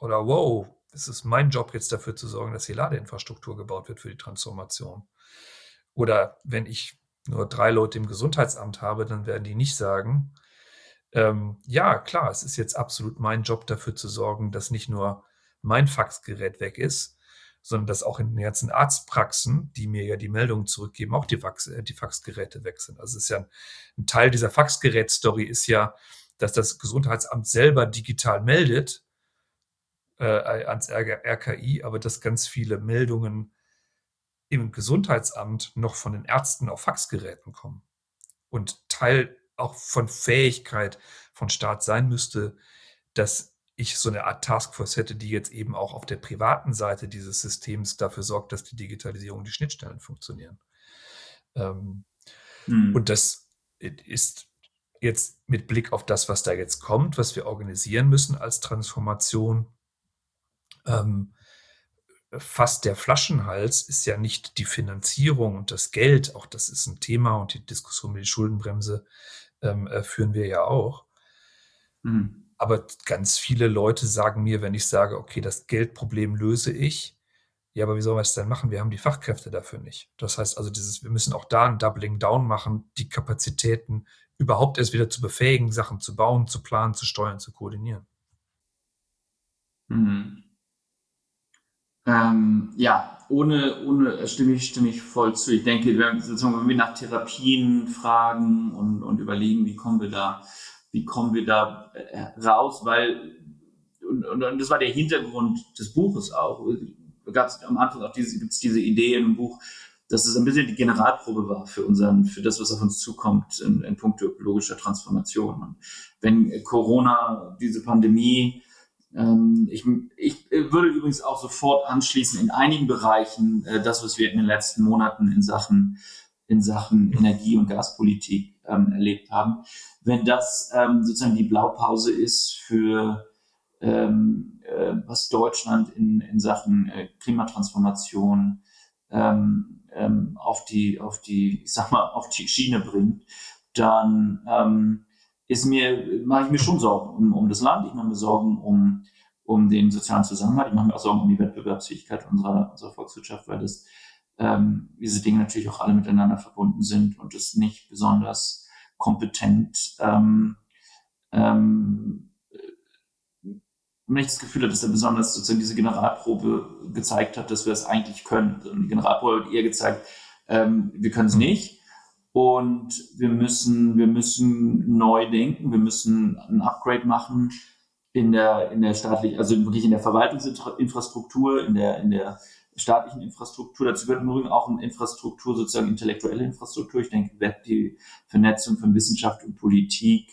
Speaker 1: Oder wow, es ist mein Job jetzt dafür zu sorgen, dass die Ladeinfrastruktur gebaut wird für die Transformation. Oder wenn ich nur drei Leute im Gesundheitsamt habe, dann werden die nicht sagen, ähm, ja, klar, es ist jetzt absolut mein Job dafür zu sorgen, dass nicht nur mein Faxgerät weg ist, sondern dass auch in den ganzen Arztpraxen, die mir ja die Meldungen zurückgeben, auch die, Fax, äh, die Faxgeräte weg sind. Also es ist ja ein, ein Teil dieser Faxgerät-Story ist ja, dass das Gesundheitsamt selber digital meldet äh, ans RKI, aber dass ganz viele Meldungen im Gesundheitsamt noch von den Ärzten auf Faxgeräten kommen. Und Teil auch von Fähigkeit von Staat sein müsste, dass ich so eine Art Taskforce hätte, die jetzt eben auch auf der privaten Seite dieses Systems dafür sorgt, dass die Digitalisierung, die Schnittstellen funktionieren. Ähm, hm. Und das ist jetzt mit Blick auf das, was da jetzt kommt, was wir organisieren müssen als Transformation, ähm, fast der Flaschenhals ist ja nicht die Finanzierung und das Geld, auch das ist ein Thema und die Diskussion mit der Schuldenbremse ähm, äh, führen wir ja auch. Mhm. Aber ganz viele Leute sagen mir, wenn ich sage, okay, das Geldproblem löse ich, ja, aber wie sollen wir es denn machen? Wir haben die Fachkräfte dafür nicht. Das heißt also, dieses, wir müssen auch da ein Doubling Down machen, die Kapazitäten überhaupt erst wieder zu befähigen, Sachen zu bauen, zu planen, zu steuern, zu koordinieren.
Speaker 2: Mhm. Ähm, ja, ohne, ohne äh, stimme ich, stimme ich voll zu. Ich denke, wenn, wenn wir nach Therapien fragen und, und überlegen, wie kommen wir da, wie kommen wir da äh, raus, weil, und, und, und das war der Hintergrund des Buches auch. Gab es am Anfang auch diese, gibt's diese Idee im Buch, dass es ein bisschen die Generalprobe war für unseren, für das, was auf uns zukommt in, in puncto ökologischer Transformation. Und wenn Corona, diese Pandemie, ähm, ich, ich würde übrigens auch sofort anschließen in einigen Bereichen äh, das, was wir in den letzten Monaten in Sachen, in Sachen Energie- und Gaspolitik ähm, erlebt haben. Wenn das ähm, sozusagen die Blaupause ist für ähm, äh, was Deutschland in, in Sachen äh, Klimatransformation ähm, ähm, auf die, auf die, ich sag mal, auf die Schiene bringt, dann ähm, ist mir, mache ich mir schon Sorgen um, um das Land, ich mache mir Sorgen um, um den sozialen Zusammenhalt, ich mache mir auch Sorgen um die Wettbewerbsfähigkeit unserer, unserer Volkswirtschaft, weil das, ähm, diese Dinge natürlich auch alle miteinander verbunden sind und es nicht besonders kompetent ähm, ähm, wenn ich das Gefühl habe, dass er besonders sozusagen diese Generalprobe gezeigt hat, dass wir es eigentlich können. Und die Generalprobe hat eher gezeigt, ähm, wir können es nicht. Und wir müssen, wir müssen neu denken, wir müssen ein Upgrade machen in der, in der staatlichen, also wirklich in der Verwaltungsinfrastruktur, in der, in der staatlichen Infrastruktur. Dazu gehört im Übrigen auch eine Infrastruktur, sozusagen intellektuelle Infrastruktur. Ich denke, die Vernetzung von Wissenschaft und Politik,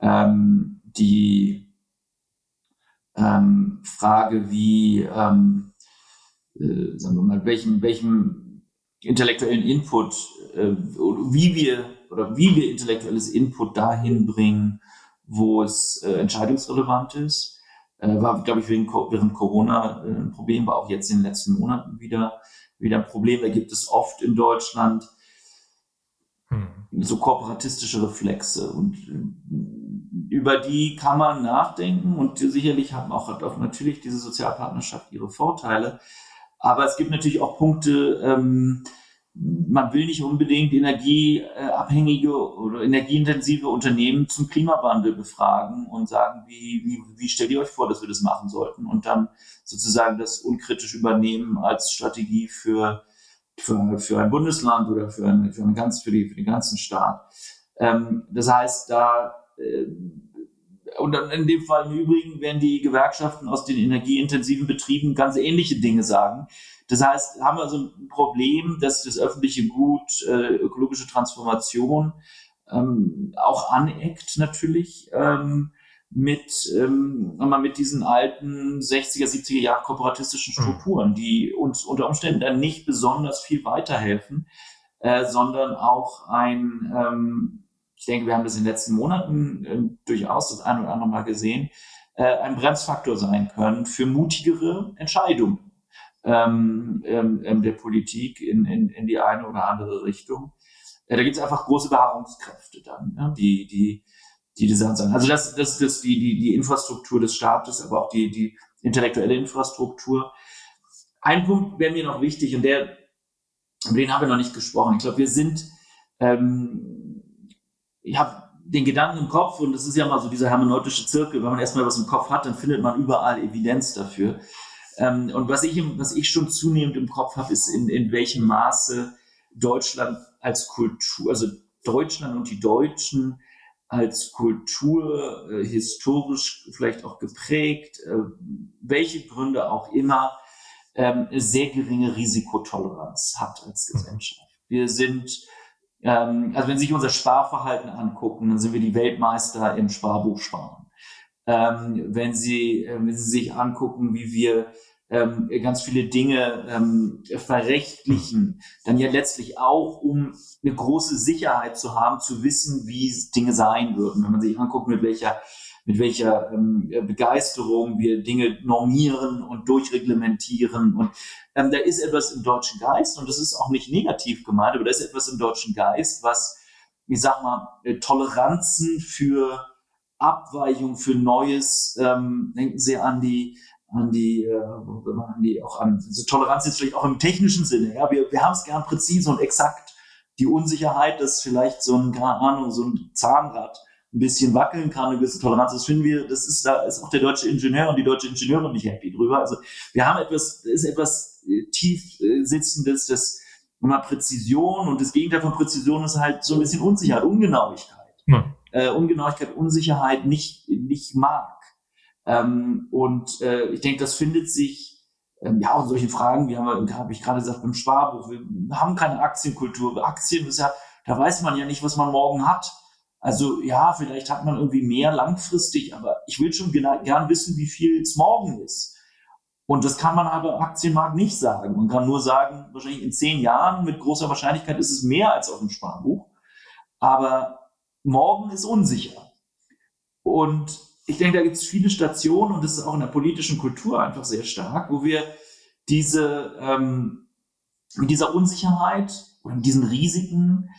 Speaker 2: ähm, die ähm, Frage, wie, ähm, äh, sagen wir mal, welchem, welchem intellektuellen Input äh, wie wir oder wie wir intellektuelles Input dahin bringen, wo es äh, entscheidungsrelevant ist. Äh, war, glaube ich, wegen, während Corona äh, ein Problem, war auch jetzt in den letzten Monaten wieder, wieder ein Problem. Da gibt es oft in Deutschland hm. so kooperatistische Reflexe und äh, über die kann man nachdenken und sicherlich haben auch, hat auch natürlich diese Sozialpartnerschaft ihre Vorteile. Aber es gibt natürlich auch Punkte, ähm, man will nicht unbedingt energieabhängige oder energieintensive Unternehmen zum Klimawandel befragen und sagen, wie, wie, wie stellt ihr euch vor, dass wir das machen sollten und dann sozusagen das unkritisch übernehmen als Strategie für, für, für ein Bundesland oder für, ein, für, ein ganz, für, die, für den ganzen Staat. Ähm, das heißt, da äh, und in dem Fall im Übrigen werden die Gewerkschaften aus den energieintensiven Betrieben ganz ähnliche Dinge sagen, Das heißt, haben wir so ein Problem, dass das öffentliche Gut, äh, ökologische Transformation ähm, auch aneckt natürlich ähm, mit, ähm, mit diesen alten 60er, 70er Jahre kooperatistischen mhm. Strukturen, die uns unter Umständen dann nicht besonders viel weiterhelfen, äh, sondern auch ein, ähm, ich denke, wir haben das in den letzten Monaten äh, durchaus das ein oder andere Mal gesehen, äh, ein Bremsfaktor sein können für mutigere Entscheidungen ähm, ähm, ähm der Politik in, in, in die eine oder andere Richtung. Äh, da gibt es einfach große Beharrungskräfte dann, ja, die, die, die Sachen sagen. Also das, das, das die, die, die Infrastruktur des Staates, aber auch die, die intellektuelle Infrastruktur. Ein Punkt wäre mir noch wichtig und der, über den haben wir noch nicht gesprochen. Ich glaube, wir sind, ähm, ich habe den Gedanken im Kopf und das ist ja mal so dieser hermeneutische Zirkel, wenn man erstmal was im Kopf hat, dann findet man überall Evidenz dafür. Ähm, und was ich, was ich schon zunehmend im Kopf habe, ist in, in welchem Maße Deutschland als Kultur, also Deutschland und die Deutschen als Kultur äh, historisch vielleicht auch geprägt, äh, welche Gründe auch immer, ähm, sehr geringe Risikotoleranz hat als mhm. Gesellschaft. Wir sind, ähm, also wenn Sie sich unser Sparverhalten angucken, dann sind wir die Weltmeister im Sparbuchsparen. Ähm, wenn Sie, äh, wenn Sie sich angucken, wie wir ähm, ganz viele Dinge ähm, verrechtlichen, dann ja letztlich auch, um eine große Sicherheit zu haben, zu wissen, wie Dinge sein würden. Wenn man sich anguckt, mit welcher, mit welcher ähm, Begeisterung wir Dinge normieren und durchreglementieren. Und ähm, da ist etwas im deutschen Geist, und das ist auch nicht negativ gemeint, aber da ist etwas im deutschen Geist, was, ich sag mal, äh, Toleranzen für Abweichung, für Neues, ähm, denken Sie an die an die, äh, an die auch an also Toleranz jetzt vielleicht auch im technischen Sinne. Ja, wir, wir haben es gern präzise und exakt. Die Unsicherheit, dass vielleicht so ein, keine Ahnung, so ein Zahnrad ein bisschen wackeln kann, eine gewisse Toleranz, das finden wir, das ist, da ist auch der deutsche Ingenieur und die deutsche Ingenieurin nicht happy drüber. Also wir haben etwas, ist etwas äh, tief äh, sitzendes, das immer Präzision und das Gegenteil von Präzision ist halt so ein bisschen Unsicherheit, Ungenauigkeit. Hm. Äh, Ungenauigkeit, Unsicherheit nicht, nicht mag. Ähm, und äh, ich denke, das findet sich ähm, ja auch in solchen Fragen, wie habe ich gerade gesagt, beim Sparbuch, wir haben keine Aktienkultur. Aktien ist ja, da weiß man ja nicht, was man morgen hat. Also ja, vielleicht hat man irgendwie mehr langfristig, aber ich will schon gern wissen, wie viel es morgen ist. Und das kann man aber im Aktienmarkt nicht sagen. Man kann nur sagen, wahrscheinlich in zehn Jahren mit großer Wahrscheinlichkeit ist es mehr als auf dem Sparbuch. Aber morgen ist unsicher. Und ich denke, da gibt es viele Stationen und das ist auch in der politischen Kultur einfach sehr stark, wo wir diese, ähm, mit dieser Unsicherheit und diesen Risiken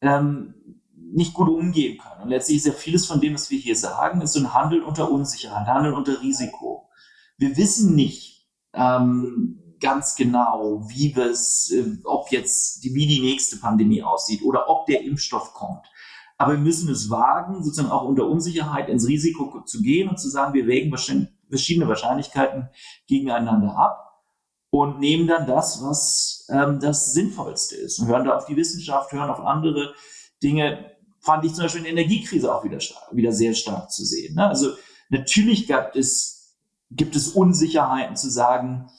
Speaker 2: ähm, nicht gut umgehen können. Und letztlich ist ja vieles von dem, was wir hier sagen, ist so ein Handeln unter Unsicherheit, Handeln unter Risiko. Wir wissen nicht ähm, ganz genau, wie es, äh, ob jetzt, die, wie die nächste Pandemie aussieht oder ob der Impfstoff kommt. Aber wir müssen es wagen, sozusagen auch unter Unsicherheit ins Risiko zu gehen und zu sagen, wir wägen verschiedene Wahrscheinlichkeiten gegeneinander ab und nehmen dann das, was ähm, das Sinnvollste ist und hören da auf die Wissenschaft, hören auf andere Dinge. Fand ich zum Beispiel in der Energiekrise auch wieder, wieder sehr stark zu sehen. Ne? Also natürlich gab es, gibt es Unsicherheiten zu sagen,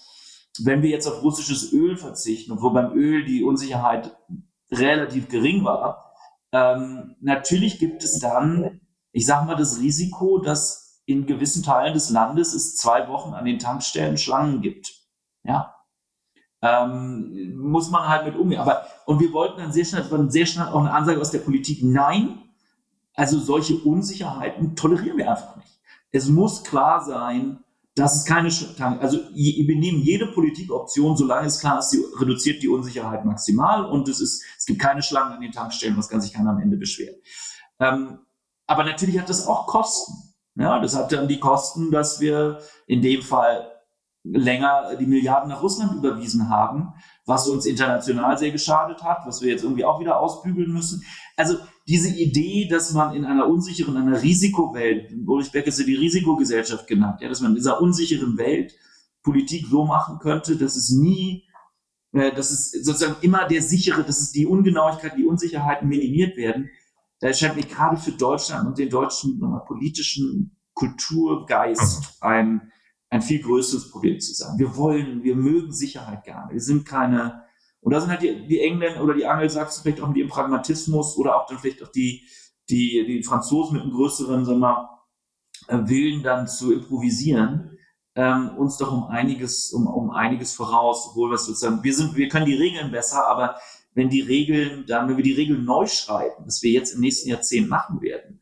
Speaker 2: wenn wir jetzt auf russisches Öl verzichten, obwohl beim Öl die Unsicherheit relativ gering war, ähm, natürlich gibt es dann, ich sage mal, das Risiko, dass in gewissen Teilen des Landes es zwei Wochen an den Tankstellen Schlangen gibt. Ja. Ähm, muss man halt mit umgehen. Aber, und wir wollten dann sehr schnell, sehr schnell auch eine Ansage aus der Politik, nein, also solche Unsicherheiten tolerieren wir einfach nicht. Es muss klar sein, das ist keine, also wir nehmen jede Politikoption, solange es klar ist, sie reduziert die Unsicherheit maximal und es ist, es gibt keine Schlangen an den Tankstellen, was kann sich keiner am Ende beschweren. Ähm, aber natürlich hat das auch Kosten. Ja, das hat dann die Kosten, dass wir in dem Fall länger die Milliarden nach Russland überwiesen haben, was uns international sehr geschadet hat, was wir jetzt irgendwie auch wieder ausbügeln müssen. Also diese Idee, dass man in einer unsicheren, einer Risikowelt, Ulrich Beck ist ja die Risikogesellschaft genannt, ja, dass man in dieser unsicheren Welt Politik so machen könnte, dass es nie, äh, dass es sozusagen immer der sichere, dass es die Ungenauigkeit, die Unsicherheiten minimiert werden. Da erscheint mir gerade für Deutschland und den deutschen politischen Kulturgeist ein ein viel größeres Problem zu sein. Wir wollen, wir mögen Sicherheit gerne. Wir sind keine, und da sind halt die, die Engländer oder die Angelsachsen vielleicht auch mit ihrem Pragmatismus oder auch dann vielleicht auch die, die, die Franzosen mit einem größeren, sagen wir mal, äh, Willen dann zu improvisieren, ähm, uns doch um einiges, um, um einiges voraus, obwohl wir sozusagen, wir sind, wir können die Regeln besser, aber wenn die Regeln, dann, wenn wir die Regeln neu schreiben, was wir jetzt im nächsten Jahrzehnt machen werden,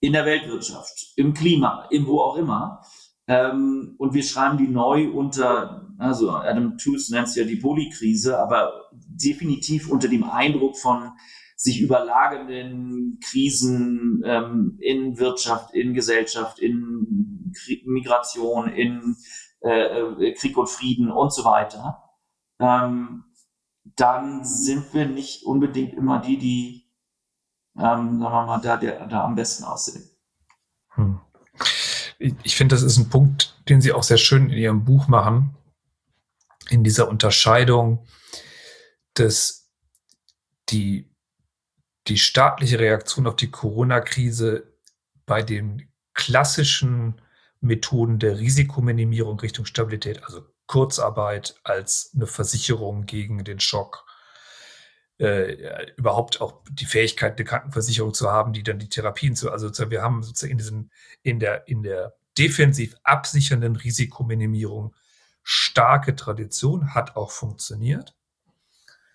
Speaker 2: in der Weltwirtschaft, im Klima, in wo auch immer, ähm, und wir schreiben die neu unter, also Adam Tools nennt es ja die Polykrise, aber definitiv unter dem Eindruck von sich überlagernden Krisen ähm, in Wirtschaft, in Gesellschaft, in Krieg, Migration, in äh, äh, Krieg und Frieden und so weiter, ähm, dann sind wir nicht unbedingt immer die, die, ähm, sagen wir mal, da, der, da am besten aussehen. Hm.
Speaker 1: Ich finde, das ist ein Punkt, den Sie auch sehr schön in Ihrem Buch machen, in dieser Unterscheidung, dass die die staatliche Reaktion auf die Corona-Krise bei den klassischen Methoden der Risikominimierung Richtung Stabilität, also Kurzarbeit als eine Versicherung gegen den Schock, äh, überhaupt auch die Fähigkeit, eine Krankenversicherung zu haben, die dann die Therapien zu, also wir haben sozusagen in, diesen, in der, in der defensiv absichernden Risikominimierung starke Tradition, hat auch funktioniert.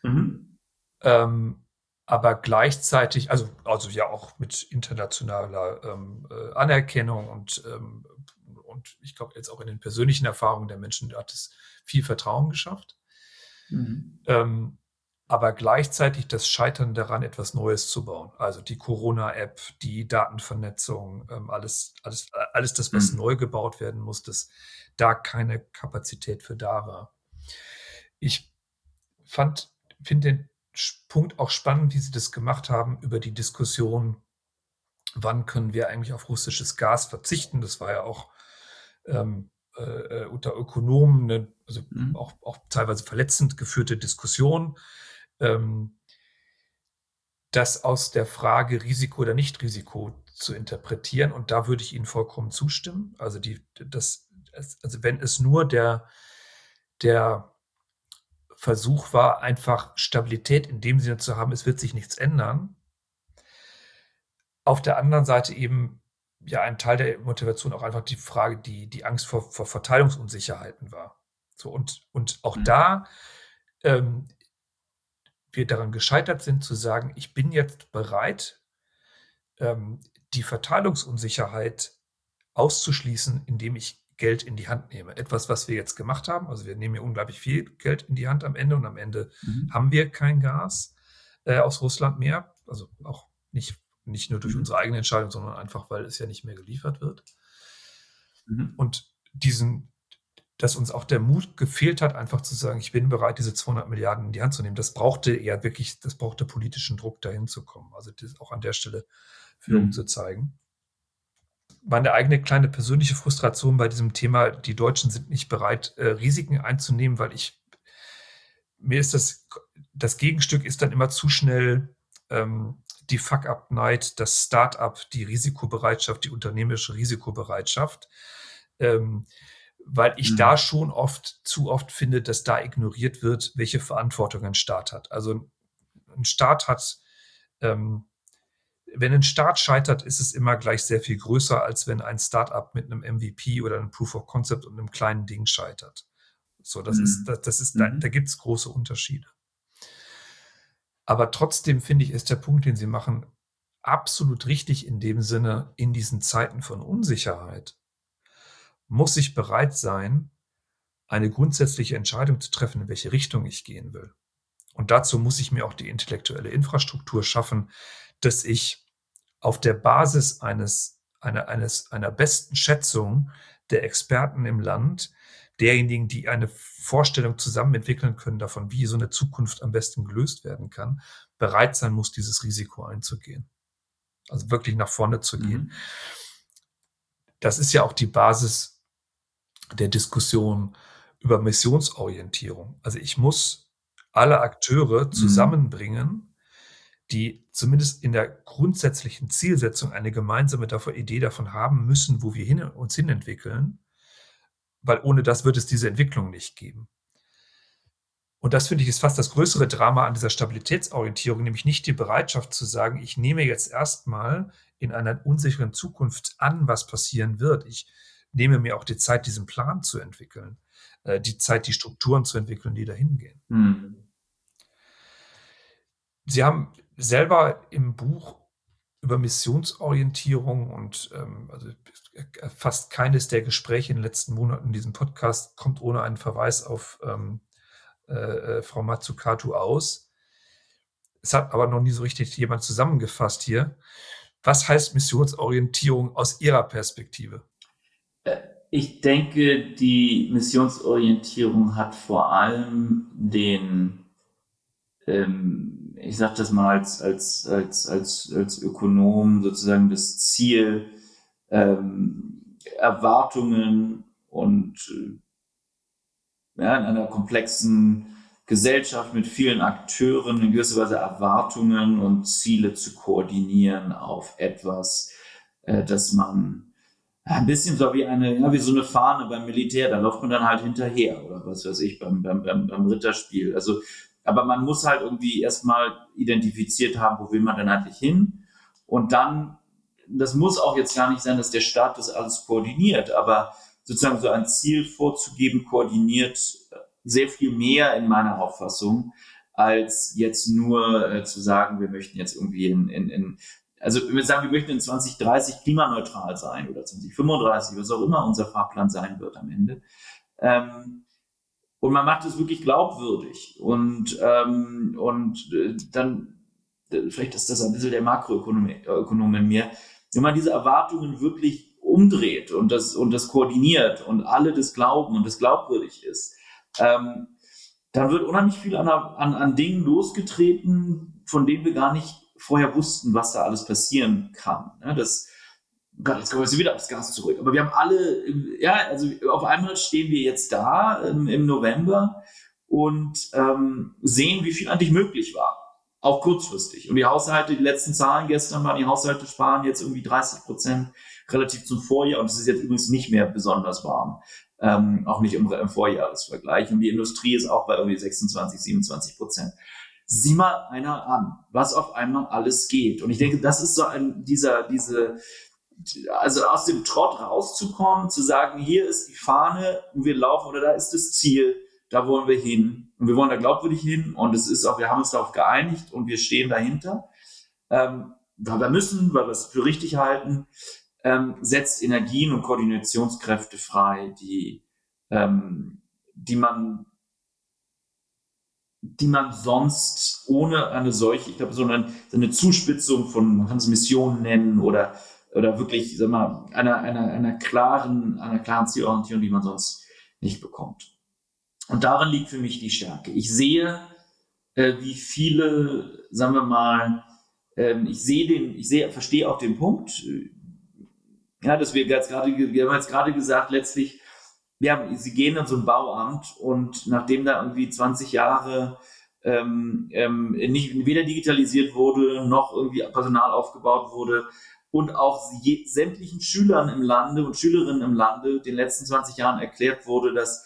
Speaker 1: Mhm. Ähm, aber gleichzeitig, also, also ja auch mit internationaler ähm, äh, Anerkennung und, ähm, und ich glaube jetzt auch in den persönlichen Erfahrungen der Menschen hat es viel Vertrauen geschafft. Mhm. Ähm, aber gleichzeitig das Scheitern daran, etwas Neues zu bauen. Also die Corona-App, die Datenvernetzung, ähm, alles, alles, alles das, was mhm. neu gebaut werden muss, dass da keine Kapazität für da war. Ich fand, finde den Punkt auch spannend, wie Sie das gemacht haben über die Diskussion, wann können wir eigentlich auf russisches Gas verzichten. Das war ja auch ähm, äh, äh unter Ökonomen eine, also mhm. auch, auch, teilweise verletzend geführte Diskussion. Ähm, das aus der Frage Risiko oder Nicht-Risiko zu interpretieren. Und da würde ich Ihnen vollkommen zustimmen. Also, die, das, also wenn es nur der, der Versuch war, einfach Stabilität in dem Sinne zu haben, es wird sich nichts ändern. Auf der anderen Seite eben ja ein Teil der Motivation auch einfach die Frage, die, die Angst vor, vor Verteilungsunsicherheiten war. So, und, und auch mhm. da ähm, wir daran gescheitert sind zu sagen, ich bin jetzt bereit, ähm, die Verteilungsunsicherheit auszuschließen, indem ich Geld in die Hand nehme. Etwas, was wir jetzt gemacht haben. Also wir nehmen ja unglaublich viel Geld in die Hand am Ende und am Ende mhm. haben wir kein Gas äh, aus Russland mehr. Also auch nicht, nicht nur durch mhm. unsere eigene Entscheidung, sondern einfach, weil es ja nicht mehr geliefert wird. Mhm. Und diesen, dass uns auch der Mut gefehlt hat, einfach zu sagen, ich bin bereit, diese 200 Milliarden in die Hand zu nehmen. Das brauchte ja wirklich, das brauchte politischen Druck, dahin zu kommen. Also auch an der Stelle Führung mhm. zu zeigen meine eigene kleine persönliche Frustration bei diesem Thema, die Deutschen sind nicht bereit, äh, Risiken einzunehmen, weil ich, mir ist das, das Gegenstück ist dann immer zu schnell ähm, die Fuck-Up-Night, das Start-up, die Risikobereitschaft, die unternehmerische Risikobereitschaft, ähm, weil ich mhm. da schon oft, zu oft finde, dass da ignoriert wird, welche Verantwortung ein Staat hat. Also ein Staat hat ähm, wenn ein Start scheitert, ist es immer gleich sehr viel größer, als wenn ein Startup mit einem MVP oder einem Proof of Concept und einem kleinen Ding scheitert. So, das mhm. ist, das, das ist, mhm. da, da gibt es große Unterschiede. Aber trotzdem finde ich, ist der Punkt, den Sie machen, absolut richtig in dem Sinne, in diesen Zeiten von Unsicherheit muss ich bereit sein, eine grundsätzliche Entscheidung zu treffen, in welche Richtung ich gehen will. Und dazu muss ich mir auch die intellektuelle Infrastruktur schaffen, dass ich auf der Basis eines, einer, eines, einer besten Schätzung der Experten im Land, derjenigen, die eine Vorstellung zusammen entwickeln können davon, wie so eine Zukunft am besten gelöst werden kann, bereit sein muss, dieses Risiko einzugehen. Also wirklich nach vorne zu gehen. Mhm. Das ist ja auch die Basis der Diskussion über Missionsorientierung. Also ich muss alle Akteure mhm. zusammenbringen, die zumindest in der grundsätzlichen Zielsetzung eine gemeinsame Idee davon haben müssen, wo wir hin, uns hinentwickeln, weil ohne das wird es diese Entwicklung nicht geben. Und das finde ich ist fast das größere Drama an dieser Stabilitätsorientierung, nämlich nicht die Bereitschaft zu sagen, ich nehme jetzt erstmal in einer unsicheren Zukunft an, was passieren wird. Ich nehme mir auch die Zeit, diesen Plan zu entwickeln, äh, die Zeit, die Strukturen zu entwickeln, die dahin gehen. Hm. Sie haben selber im Buch über Missionsorientierung und ähm, also fast keines der Gespräche in den letzten Monaten in diesem Podcast kommt ohne einen Verweis auf ähm, äh, äh, Frau Matsukatu aus. Es hat aber noch nie so richtig jemand zusammengefasst hier. Was heißt Missionsorientierung aus Ihrer Perspektive?
Speaker 2: Ich denke, die Missionsorientierung hat vor allem den, ähm, ich sage das mal als, als, als, als, als Ökonom, sozusagen das Ziel, ähm, Erwartungen und äh, ja, in einer komplexen Gesellschaft mit vielen Akteuren in gewisser Weise Erwartungen und Ziele zu koordinieren auf etwas, äh, das man ein bisschen so wie eine, ja, wie so eine Fahne beim Militär, da läuft man dann halt hinterher oder was weiß ich, beim, beim, beim, beim Ritterspiel. Also, aber man muss halt irgendwie erstmal identifiziert haben, wo will man denn eigentlich hin? Und dann, das muss auch jetzt gar nicht sein, dass der Staat das alles koordiniert, aber sozusagen so ein Ziel vorzugeben, koordiniert sehr viel mehr in meiner Auffassung, als jetzt nur äh, zu sagen, wir möchten jetzt irgendwie in, in, in also wenn wir sagen, wir möchten in 2030 klimaneutral sein oder 2035, was auch immer unser Fahrplan sein wird am Ende. Ähm, und man macht es wirklich glaubwürdig. Und, ähm, und äh, dann, äh, vielleicht ist das ein bisschen der Makroökonom in mir, wenn man diese Erwartungen wirklich umdreht und das, und das koordiniert und alle das glauben und das glaubwürdig ist, ähm, dann wird unheimlich viel an, an, an Dingen losgetreten, von denen wir gar nicht vorher wussten, was da alles passieren kann. Ja, das, jetzt kommen wir wieder aufs Gas zurück. Aber wir haben alle, ja, also auf einmal stehen wir jetzt da ähm, im November und ähm, sehen, wie viel eigentlich möglich war. Auch kurzfristig. Und die Haushalte, die letzten Zahlen gestern waren, die Haushalte sparen jetzt irgendwie 30 Prozent relativ zum Vorjahr und es ist jetzt übrigens nicht mehr besonders warm. Ähm, auch nicht im, im Vorjahresvergleich. Und die Industrie ist auch bei irgendwie 26, 27 Prozent. Sieh mal einer an, was auf einmal alles geht. Und ich denke, das ist so ein, dieser, diese, also aus dem Trott rauszukommen, zu sagen, hier ist die Fahne und wir laufen oder da ist das Ziel, da wollen wir hin. Und wir wollen da glaubwürdig hin und es ist auch, wir haben uns darauf geeinigt und wir stehen dahinter. Ähm, weil wir müssen, weil wir es für richtig halten ähm, setzt Energien und Koordinationskräfte frei, die, ähm, die man die man sonst ohne eine solche, ich glaube, so eine, Zuspitzung von, man kann es Missionen nennen oder, oder wirklich, sag mal, einer, einer, einer klaren, einer klaren Zielorientierung, die man sonst nicht bekommt. Und darin liegt für mich die Stärke. Ich sehe, äh, wie viele, sagen wir mal, äh, ich sehe den, ich sehe, verstehe auch den Punkt, ja, dass wir jetzt gerade, wir haben jetzt gerade gesagt, letztlich, ja, sie gehen in so ein Bauamt und nachdem da irgendwie 20 Jahre ähm, ähm, nicht weder digitalisiert wurde noch irgendwie Personal aufgebaut wurde und auch je, sämtlichen Schülern im Lande und Schülerinnen im Lande den letzten 20 Jahren erklärt wurde, dass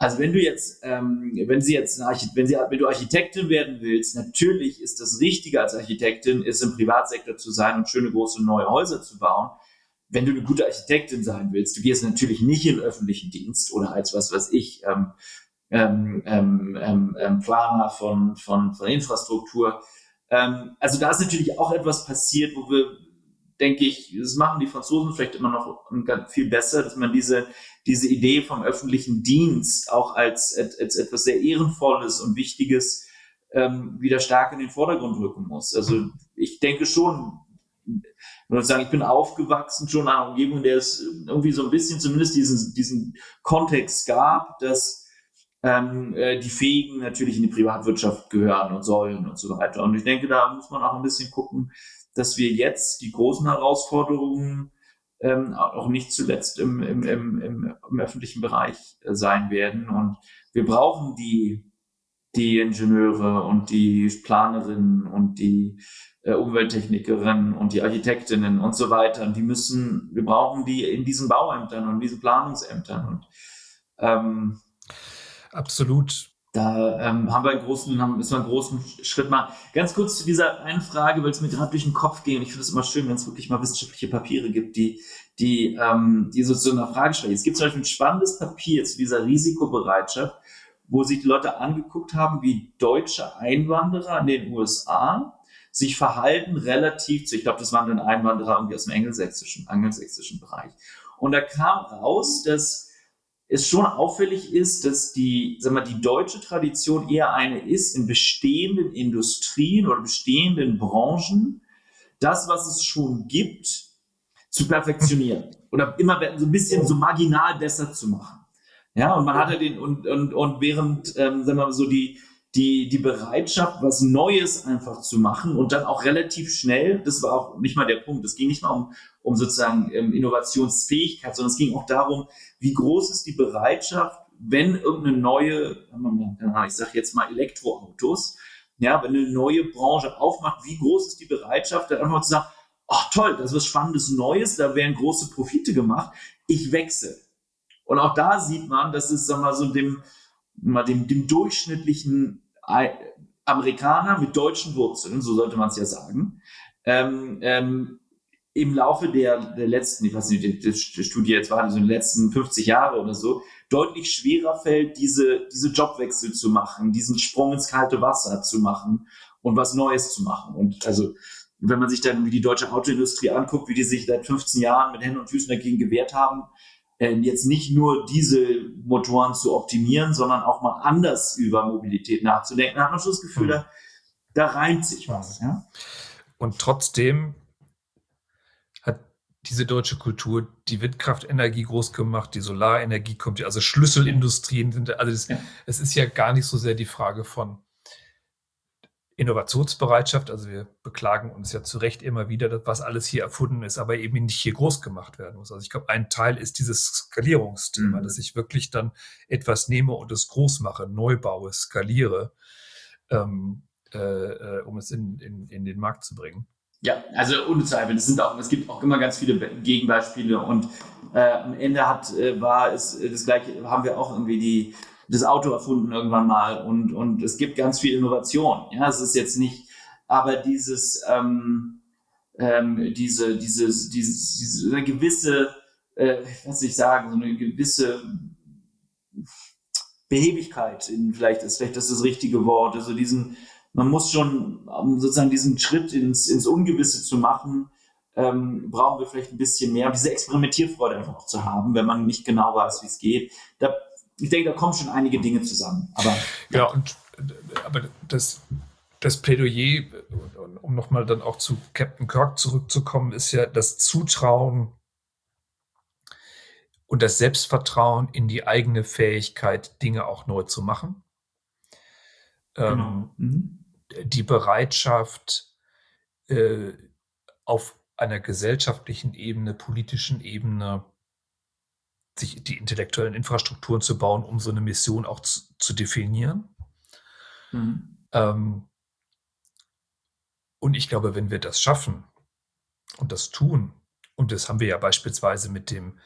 Speaker 2: also wenn du jetzt, ähm, wenn sie jetzt, wenn, sie, wenn du Architektin werden willst, natürlich ist das Richtige als Architektin, ist im Privatsektor zu sein und schöne große neue Häuser zu bauen wenn du eine gute Architektin sein willst, du gehst natürlich nicht in öffentlichen Dienst oder als was weiß ich, ähm, ähm, ähm, ähm, ähm Planer von, von, von Infrastruktur. Ähm, also da ist natürlich auch etwas passiert, wo wir, denke ich, das machen die Franzosen vielleicht immer noch viel besser, dass man diese, diese Idee vom öffentlichen Dienst auch als, als etwas sehr Ehrenvolles und Wichtiges wieder stark in den Vordergrund rücken muss. Also ich denke schon, und sagen, ich bin aufgewachsen schon in einer Umgebung, in der es irgendwie so ein bisschen zumindest diesen, diesen Kontext gab, dass ähm, äh, die Fähigen natürlich in die Privatwirtschaft gehören und sollen und so weiter. Und ich denke, da muss man auch ein bisschen gucken, dass wir jetzt die großen Herausforderungen ähm, auch nicht zuletzt im, im, im, im, öffentlichen Bereich äh, sein werden. Und wir brauchen die die Ingenieure und die Planerinnen und die äh, Umwelttechnikerinnen und die Architektinnen und so weiter. Und die müssen, wir brauchen die in diesen Bauämtern und in diesen Planungsämtern. Und
Speaker 1: Ähm, Absolut.
Speaker 2: Da ähm, haben wir einen großen, haben, wir einen großen Schritt machen. Ganz kurz zu dieser einen Frage, weil es mir gerade durch den Kopf ging. Ich finde es immer schön, wenn es wirklich mal wissenschaftliche Papiere gibt, die, die, ähm, die so zu einer Frage stellen. Es gibt zum Beispiel ein spannendes Papier zu dieser Risikobereitschaft, wo sich die Leute angeguckt haben, wie deutsche Einwanderer in den USA sich verhalten relativ zu, ich glaube, das waren dann Einwanderer irgendwie aus dem angelsächsischen, angelsächsischen Bereich. Und da kam raus, dass es schon auffällig ist, dass die, sag mal, die deutsche Tradition eher eine ist, in bestehenden Industrien oder bestehenden Branchen das, was es schon gibt, zu perfektionieren oder immer so ein bisschen so marginal besser zu machen. Ja, und man hatte den, und, und, und während, ähm, sagen wir mal so, die, die, die Bereitschaft, was Neues einfach zu machen und dann auch relativ schnell, das war auch nicht mal der Punkt, es ging nicht mal um, um sozusagen ähm, Innovationsfähigkeit, sondern es ging auch darum, wie groß ist die Bereitschaft, wenn irgendeine neue, ich sage jetzt mal Elektroautos, ja, wenn eine neue Branche aufmacht, wie groß ist die Bereitschaft, dann einfach zu sagen, ach toll, das ist was Spannendes Neues, da werden große Profite gemacht, ich wechsle. Und auch da sieht man, dass es, sag mal, so dem, mal dem, dem durchschnittlichen Amerikaner mit deutschen Wurzeln, so sollte man es ja sagen, ähm, ähm, im Laufe der, der letzten, ich weiß nicht, die, die Studie jetzt war, also in den letzten 50 Jahre oder so, deutlich schwerer fällt, diese, diese Jobwechsel zu machen, diesen Sprung ins kalte Wasser zu machen und was Neues zu machen. Und also, wenn man sich dann wie die deutsche Autoindustrie anguckt, wie die sich seit 15 Jahren mit Händen und Füßen dagegen gewehrt haben, jetzt nicht nur diese Motoren zu optimieren, sondern auch mal anders über Mobilität nachzudenken, da hat man schon das Gefühl, mhm. da, da reimt sich was. Ja?
Speaker 1: Und trotzdem hat diese deutsche Kultur die Windkraftenergie groß gemacht, die Solarenergie kommt, also Schlüsselindustrien sind, also das, ja. es ist ja gar nicht so sehr die Frage von Innovationsbereitschaft. Also wir beklagen uns ja zu Recht immer wieder, was alles hier erfunden ist, aber eben nicht hier groß gemacht werden muss. Also ich glaube, ein Teil ist dieses Skalierungsthema, mhm. dass ich wirklich dann etwas nehme und es groß mache, neu baue, skaliere, ähm, äh, äh um es in, in, in den Markt zu bringen.
Speaker 2: Ja, also ohne Zweifel. Es, sind auch, es gibt auch immer ganz viele Gegenbeispiele und äh, am Ende hat, äh, war es äh, das gleiche, haben wir auch irgendwie die das Auto erfunden irgendwann mal und, und es gibt ganz viel Innovation. Ja, es ist jetzt nicht, aber dieses, ähm, ähm, diese, dieses, dieses, diese eine gewisse, äh, was ich sagen, so eine gewisse Behebigkeit, in, vielleicht ist vielleicht das das richtige Wort, also diesen, man muss schon, um sozusagen diesen Schritt ins, ins Ungewisse zu machen, ähm, brauchen wir vielleicht ein bisschen mehr, diese Experimentierfreude einfach auch zu haben, wenn man nicht genau weiß, wie es geht. Da ich denke, da kommen schon einige Dinge zusammen. Aber,
Speaker 1: ja, und aber das, das Plädoyer, um nochmal dann auch zu Captain Kirk zurückzukommen, ist ja das Zutrauen und das Selbstvertrauen in die eigene Fähigkeit, Dinge auch neu zu machen. Ähm, genau. Mhm. Die Bereitschaft, äh, auf einer gesellschaftlichen Ebene, politischen Ebene, sich die intellektuellen Infrastrukturen zu bauen, um so eine Mission auch zu, zu definieren. Mhm. Ähm, und ich glaube, wenn wir das schaffen und das tun, und das haben wir ja beispielsweise mit dem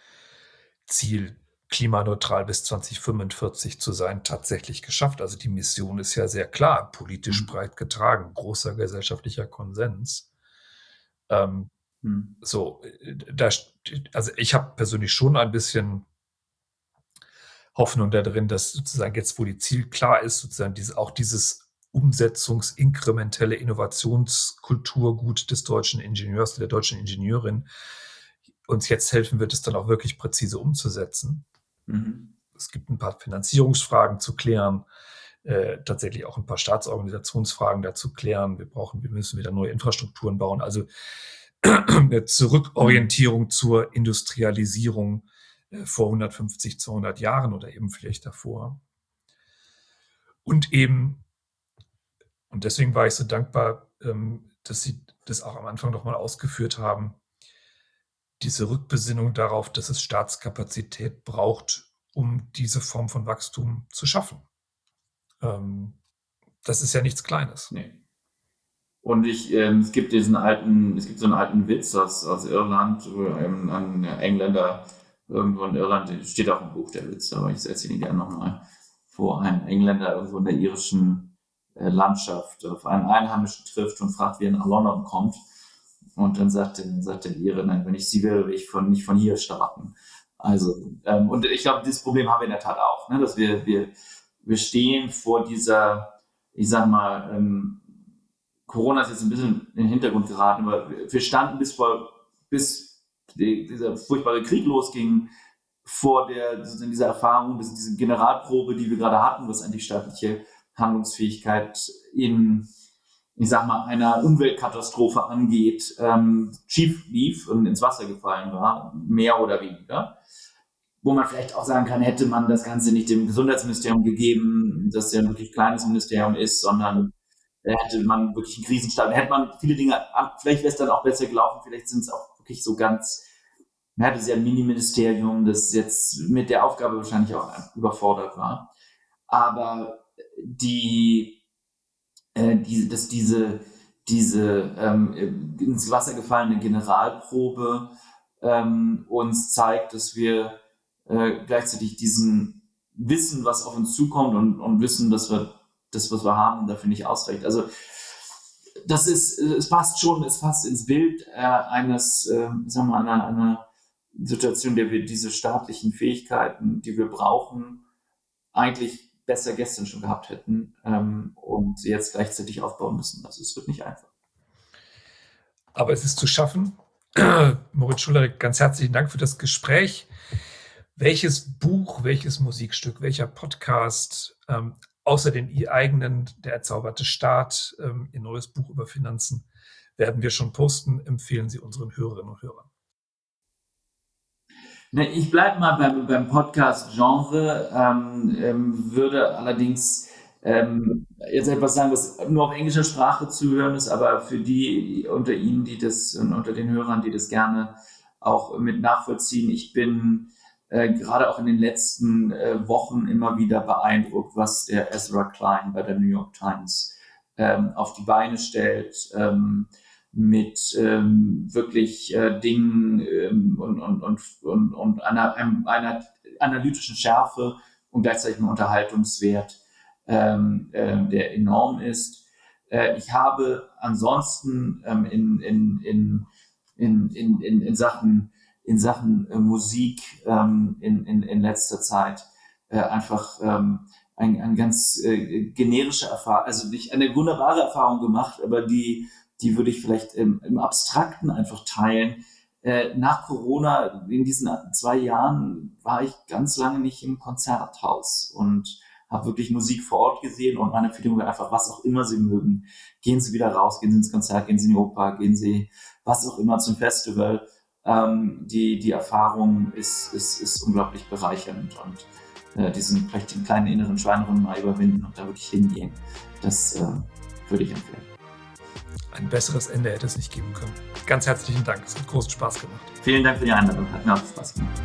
Speaker 1: Ziel, klimaneutral bis 2045 zu sein, tatsächlich geschafft. Also die Mission ist ja sehr klar, politisch mhm. breit getragen, großer gesellschaftlicher Konsens. Ähm, hm. So, da, also ich habe persönlich schon ein bisschen Hoffnung darin, dass sozusagen jetzt, wo die Ziel klar ist, sozusagen diese, auch dieses Umsetzungsinkrementelle Innovationskulturgut des deutschen Ingenieurs, der deutschen Ingenieurin uns jetzt helfen wird, es dann auch wirklich präzise umzusetzen. Mhm. Es gibt ein paar Finanzierungsfragen zu klären, äh, tatsächlich auch ein paar Staatsorganisationsfragen dazu klären. Wir brauchen, wir müssen wieder neue Infrastrukturen bauen. Also eine Zurückorientierung zur Industrialisierung äh, vor 150, 200 Jahren oder eben vielleicht davor. Und eben, und deswegen war ich so dankbar, ähm, dass Sie das auch am Anfang nochmal ausgeführt haben, diese Rückbesinnung darauf, dass es Staatskapazität braucht, um diese Form von Wachstum zu schaffen. Ähm, das ist ja nichts Kleines. Nee.
Speaker 2: Und ich, ähm, es gibt diesen alten, es gibt so einen alten Witz aus, aus Irland, ähm, ein Engländer irgendwo in Irland, steht auch im Buch der Witz, aber ich erzähle ihn gerne nochmal, wo ein Engländer irgendwo in der irischen äh, Landschaft auf einen Einheimischen trifft und fragt, wie er nach London kommt. Und dann sagt, dann sagt der Ire, nein, wenn ich sie wäre, will ich von, nicht von hier starten. Also, ähm, und ich glaube, dieses Problem haben wir in der Tat auch, ne, dass wir, wir, wir stehen vor dieser, ich sag mal, ähm, Corona ist jetzt ein bisschen in den Hintergrund geraten, aber wir standen bis vor, bis die, dieser furchtbare Krieg losging, vor der, dieser Erfahrung, diese Generalprobe, die wir gerade hatten, was eigentlich staatliche Handlungsfähigkeit in, ich sag mal, einer Umweltkatastrophe angeht, ähm, schief lief und ins Wasser gefallen war, mehr oder weniger. Wo man vielleicht auch sagen kann, hätte man das Ganze nicht dem Gesundheitsministerium gegeben, das ja ein wirklich kleines Ministerium ist, sondern hätte man wirklich einen Krisenstab, hätte man viele Dinge, vielleicht wäre es dann auch besser gelaufen, vielleicht sind es auch wirklich so ganz, man hatte ja ein Mini-Ministerium, das jetzt mit der Aufgabe wahrscheinlich auch überfordert war. Aber die, äh, die dass diese, diese ähm, ins Wasser gefallene Generalprobe ähm, uns zeigt, dass wir äh, gleichzeitig diesen Wissen, was auf uns zukommt und, und wissen, dass wir das, was wir haben, dafür nicht ausreicht. Also das ist, es passt schon, es passt ins Bild äh, eines, äh, sagen wir, einer, einer Situation, der wir diese staatlichen Fähigkeiten, die wir brauchen, eigentlich besser gestern schon gehabt hätten ähm, und jetzt gleichzeitig aufbauen müssen. Also es wird nicht einfach.
Speaker 1: Aber es ist zu schaffen. Moritz Schuller, ganz herzlichen Dank für das Gespräch. Welches Buch, welches Musikstück, welcher Podcast ähm, außer den eigenen Der erzauberte Staat, ähm, Ihr neues Buch über Finanzen, werden wir schon posten. Empfehlen Sie unseren Hörerinnen und Hörern.
Speaker 2: Ne, ich bleibe mal beim, beim Podcast-Genre, ähm, ähm, würde allerdings ähm, jetzt etwas sagen, was nur auf englischer Sprache zu hören ist, aber für die unter Ihnen, die das und unter den Hörern, die das gerne auch mit nachvollziehen, ich bin äh, gerade auch in den letzten äh, Wochen immer wieder beeindruckt, was der Ezra Klein bei der New York Times ähm, auf die Beine stellt. Ähm, mit ähm, wirklich äh, Dingen ähm, und, und, und, und, und einer, einer analytischen Schärfe und gleichzeitig einem Unterhaltungswert, ähm, äh, der enorm ist. Äh, ich habe ansonsten ähm, in, in, in, in, in, in Sachen in Sachen äh, Musik ähm, in, in, in letzter Zeit äh, einfach ähm, ein, ein ganz äh, generische Erfahrung, also nicht eine wunderbare Erfahrung gemacht, aber die, die würde ich vielleicht im, im Abstrakten einfach teilen. Äh, nach Corona, in diesen zwei Jahren, war ich ganz lange nicht im Konzerthaus und habe wirklich Musik vor Ort gesehen und meine Empfehlung wäre einfach, was auch immer Sie mögen. Gehen Sie wieder raus, gehen Sie ins Konzert, gehen Sie in die Oper, gehen Sie was auch immer zum Festival ähm, die, die Erfahrung ist, ist, ist unglaublich bereichernd und äh, diesen vielleicht den kleinen inneren Schweinehund mal überwinden und da wirklich hingehen, das äh, würde ich empfehlen.
Speaker 1: Ein besseres Ende hätte es nicht geben können. Ganz herzlichen Dank, es hat großen Spaß gemacht.
Speaker 2: Vielen Dank für die Einladung, hat mir auch Spaß gemacht.